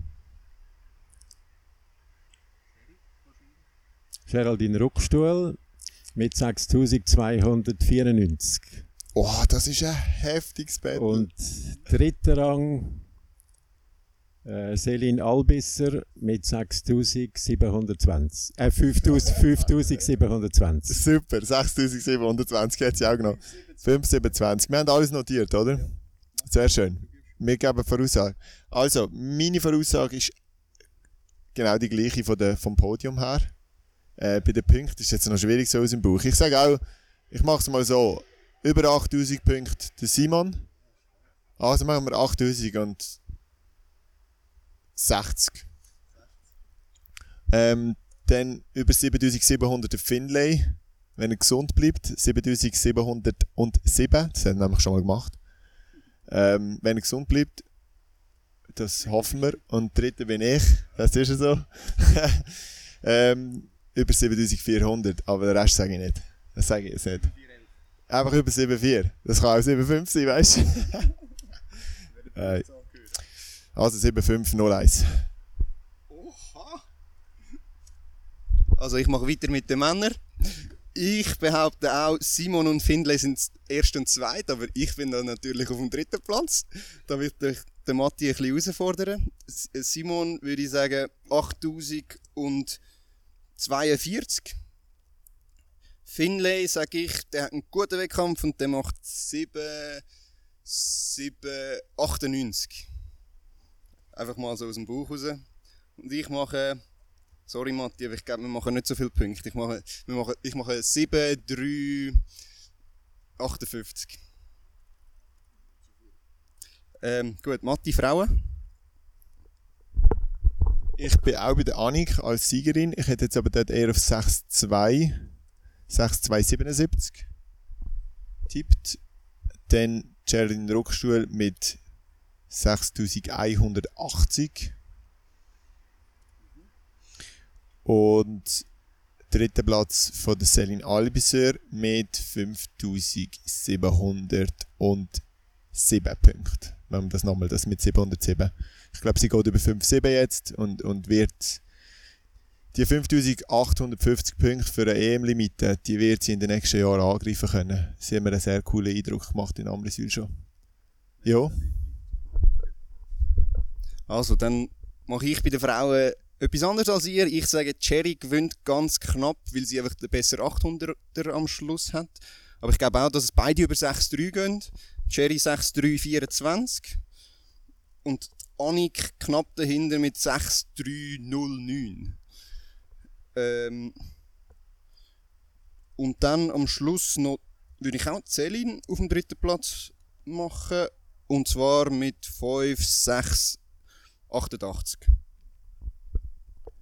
Geraldine Ruckstuhl mit 6294. Oh, das ist ein heftiges Bett. Und dritter Rang Äh, Selin Albisser mit 6720. Äh, 5720. Super, 6720 hat sie auch genommen. 527. Wir haben alles notiert, oder? Sehr schön. Wir geben Voraussage. Also, meine Voraussage ist genau die gleiche von der, vom Podium her. Äh, bei den Punkten ist jetzt noch schwierig so aus dem Buch. Ich sage auch, ich mache es mal so. Über 8000 Punkte der Simon. Also machen wir 8000 und 60. Ähm, dann über 7700 der Finlay, wenn er gesund bleibt. 7707, das hat er nämlich schon mal gemacht. Ähm, wenn er gesund bleibt, das hoffen wir. Und dritte bin ich, das ist ja so. ähm, über 7400, aber den Rest sage ich nicht. Das sage ich jetzt nicht. Einfach über 7,4. Das kann auch 7,5 sein, weißt du? äh, also 7501. Also ich mache weiter mit den Männern. Ich behaupte auch, Simon und Findlay sind erst und zweit, aber ich bin dann natürlich auf dem dritten Platz. Da wird ich den Matti ein bisschen herausfordern. Simon würde ich sagen 8042. Finlay sage ich, der hat einen guten Wettkampf und der macht 7, 7, 98. Einfach mal so aus dem Bauch raus. Und ich mache, sorry Matti, aber ich glaube, wir machen nicht so viele Punkte. Ich mache, wir machen, ich mache 7, 3, 58. Ähm, gut, Matti, Frauen. Ich bin auch bei der Annik als Siegerin. Ich hätte jetzt aber dort eher auf 6-2, 6-2-77 tippt. Dann Geraldine Ruckstuhl mit 6180. Und dritter Platz von der Celine Albisser mit 5707 Punkten. Wenn man das nochmal, das mit 707. Ich glaube, sie geht über 5,7 jetzt und, und wird die 5850 Punkte für eine EM-Limite, die wird sie in den nächsten Jahren angreifen können. Sie haben mir einen sehr coolen Eindruck gemacht in Amriswil schon. Ja, Also, dann mache ich bei den Frauen etwas anderes als ihr. Ich sage, Cherry gewinnt ganz knapp, weil sie einfach den besseren 800er am Schluss hat. Aber ich glaube auch, dass es beide über 6-3 gehen. Cherry 6-3-24 und Annik knapp dahinter mit 6-3-0-9. Ähm, und dann am Schluss noch, würde ich auch Celine auf dem dritten Platz machen. Und zwar mit 5, 6, 88.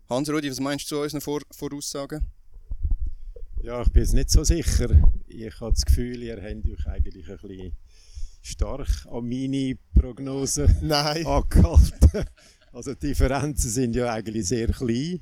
Hans-Rudi, was meinst du zu unseren Vor Voraussagen? Ja, ich bin jetzt nicht so sicher. Ich habe das Gefühl, ihr habt euch eigentlich ein bisschen stark an meine Prognose nein. angehalten. Also die Differenzen sind ja eigentlich sehr klein.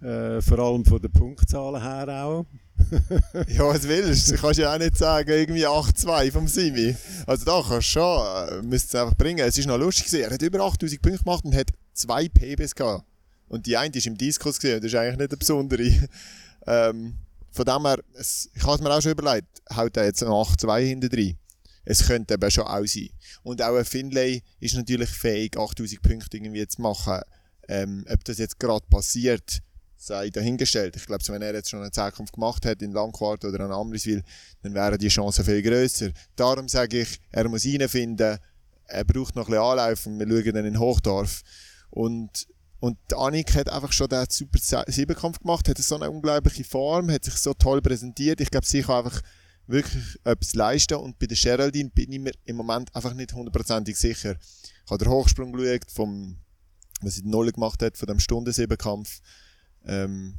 Äh, vor allem von den Punktzahlen her auch. Ja, was willst du? Kannst ja auch nicht sagen, irgendwie 8-2 vom Simi. Also da kannst du schon, äh, müsst es einfach bringen. Es ist noch lustig gewesen. Er hat über 8000 Punkte gemacht und hat zwei PBs gehabt. Und die eine ist im Diskus gesehen, das ist eigentlich nicht eine besondere. ähm, von dem her, es, ich habe es mir auch schon überlegt, haut er jetzt noch 8-2 hinten drin. Es könnte eben schon auch sein. Und auch ein Finlay ist natürlich fähig, 8000 Punkte irgendwie zu machen. Ähm, ob das jetzt gerade passiert, sei dahingestellt. Ich glaube, wenn er jetzt schon einen Zeitkampf gemacht hat in Langquart oder an Amriswil, dann wären die Chancen viel grösser. Darum sage ich, er muss reinfinden, er braucht noch ein bisschen Anlauf und wir schauen dann in Hochdorf. Und, und Annik hat einfach schon den super Siebenkampf gemacht, hat so eine unglaubliche Form, hat sich so toll präsentiert. Ich glaube, sie kann einfach wirklich etwas leisten und bei der Geraldine bin ich mir im Moment einfach nicht hundertprozentig sicher. Ich habe den Hochsprung geschaut, vom, was sie die Null gemacht hat, von dem Stundensiebenkampf. Ähm,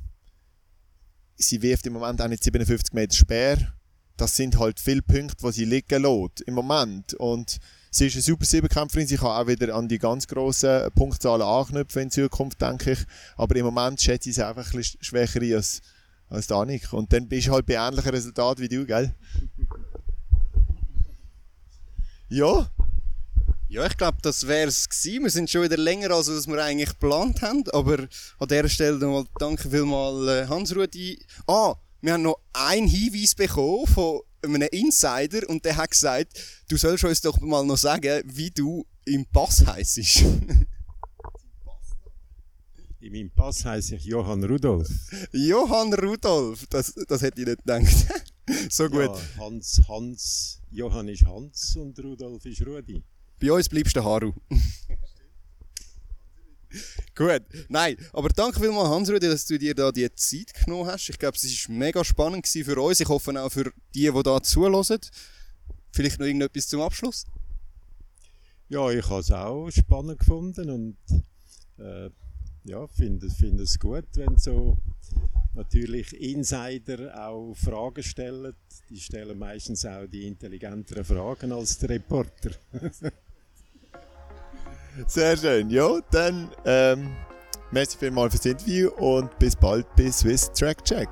sie wirft im Moment auch nicht 57 Meter Speer. Das sind halt viele Punkte, die sie liegen lässt im Moment. Und sie ist eine super Siebenkämpferin. Sie kann auch wieder an die ganz grossen Punktzahlen anknüpfen in Zukunft, denke ich. Aber im Moment schätze ich sie einfach ein bisschen schwächer als, als Danik. Und dann bist du halt bei ähnlichen Resultaten wie du, gell? Ja, Ja, ich glaube, das wäre es gewesen. Wir sind schon wieder länger, als was wir eigentlich geplant haben. Aber an dieser Stelle nochmal danke vielmals äh, Hans-Rudi. Ah, wir haben noch einen Hinweis bekommen von einem Insider und der hat gesagt, du sollst uns doch mal noch sagen, wie du im Pass heisst. In meinem Pass heiße ich Johann Rudolf. Johann Rudolf, das, das hätte ich nicht gedacht. so gut. Ja, Hans, Hans, Johann ist Hans und Rudolf ist Rudi. Bei uns bleibst du Haru. Gut, nein, aber danke vielmals Hans-Rudi, dass du dir da die Zeit genommen hast. Ich glaube, es war mega spannend für uns. Ich hoffe auch für die, die da zuhören. Vielleicht noch irgendetwas zum Abschluss? Ja, ich habe es auch spannend gefunden und äh, ja, finde find es gut, wenn so natürlich Insider auch Fragen stellen. Die stellen meistens auch die intelligenteren Fragen als der Reporter. Sehr schön. Ja, dann ähm, merci vielmals fürs Interview und bis bald bei Swiss Track Check.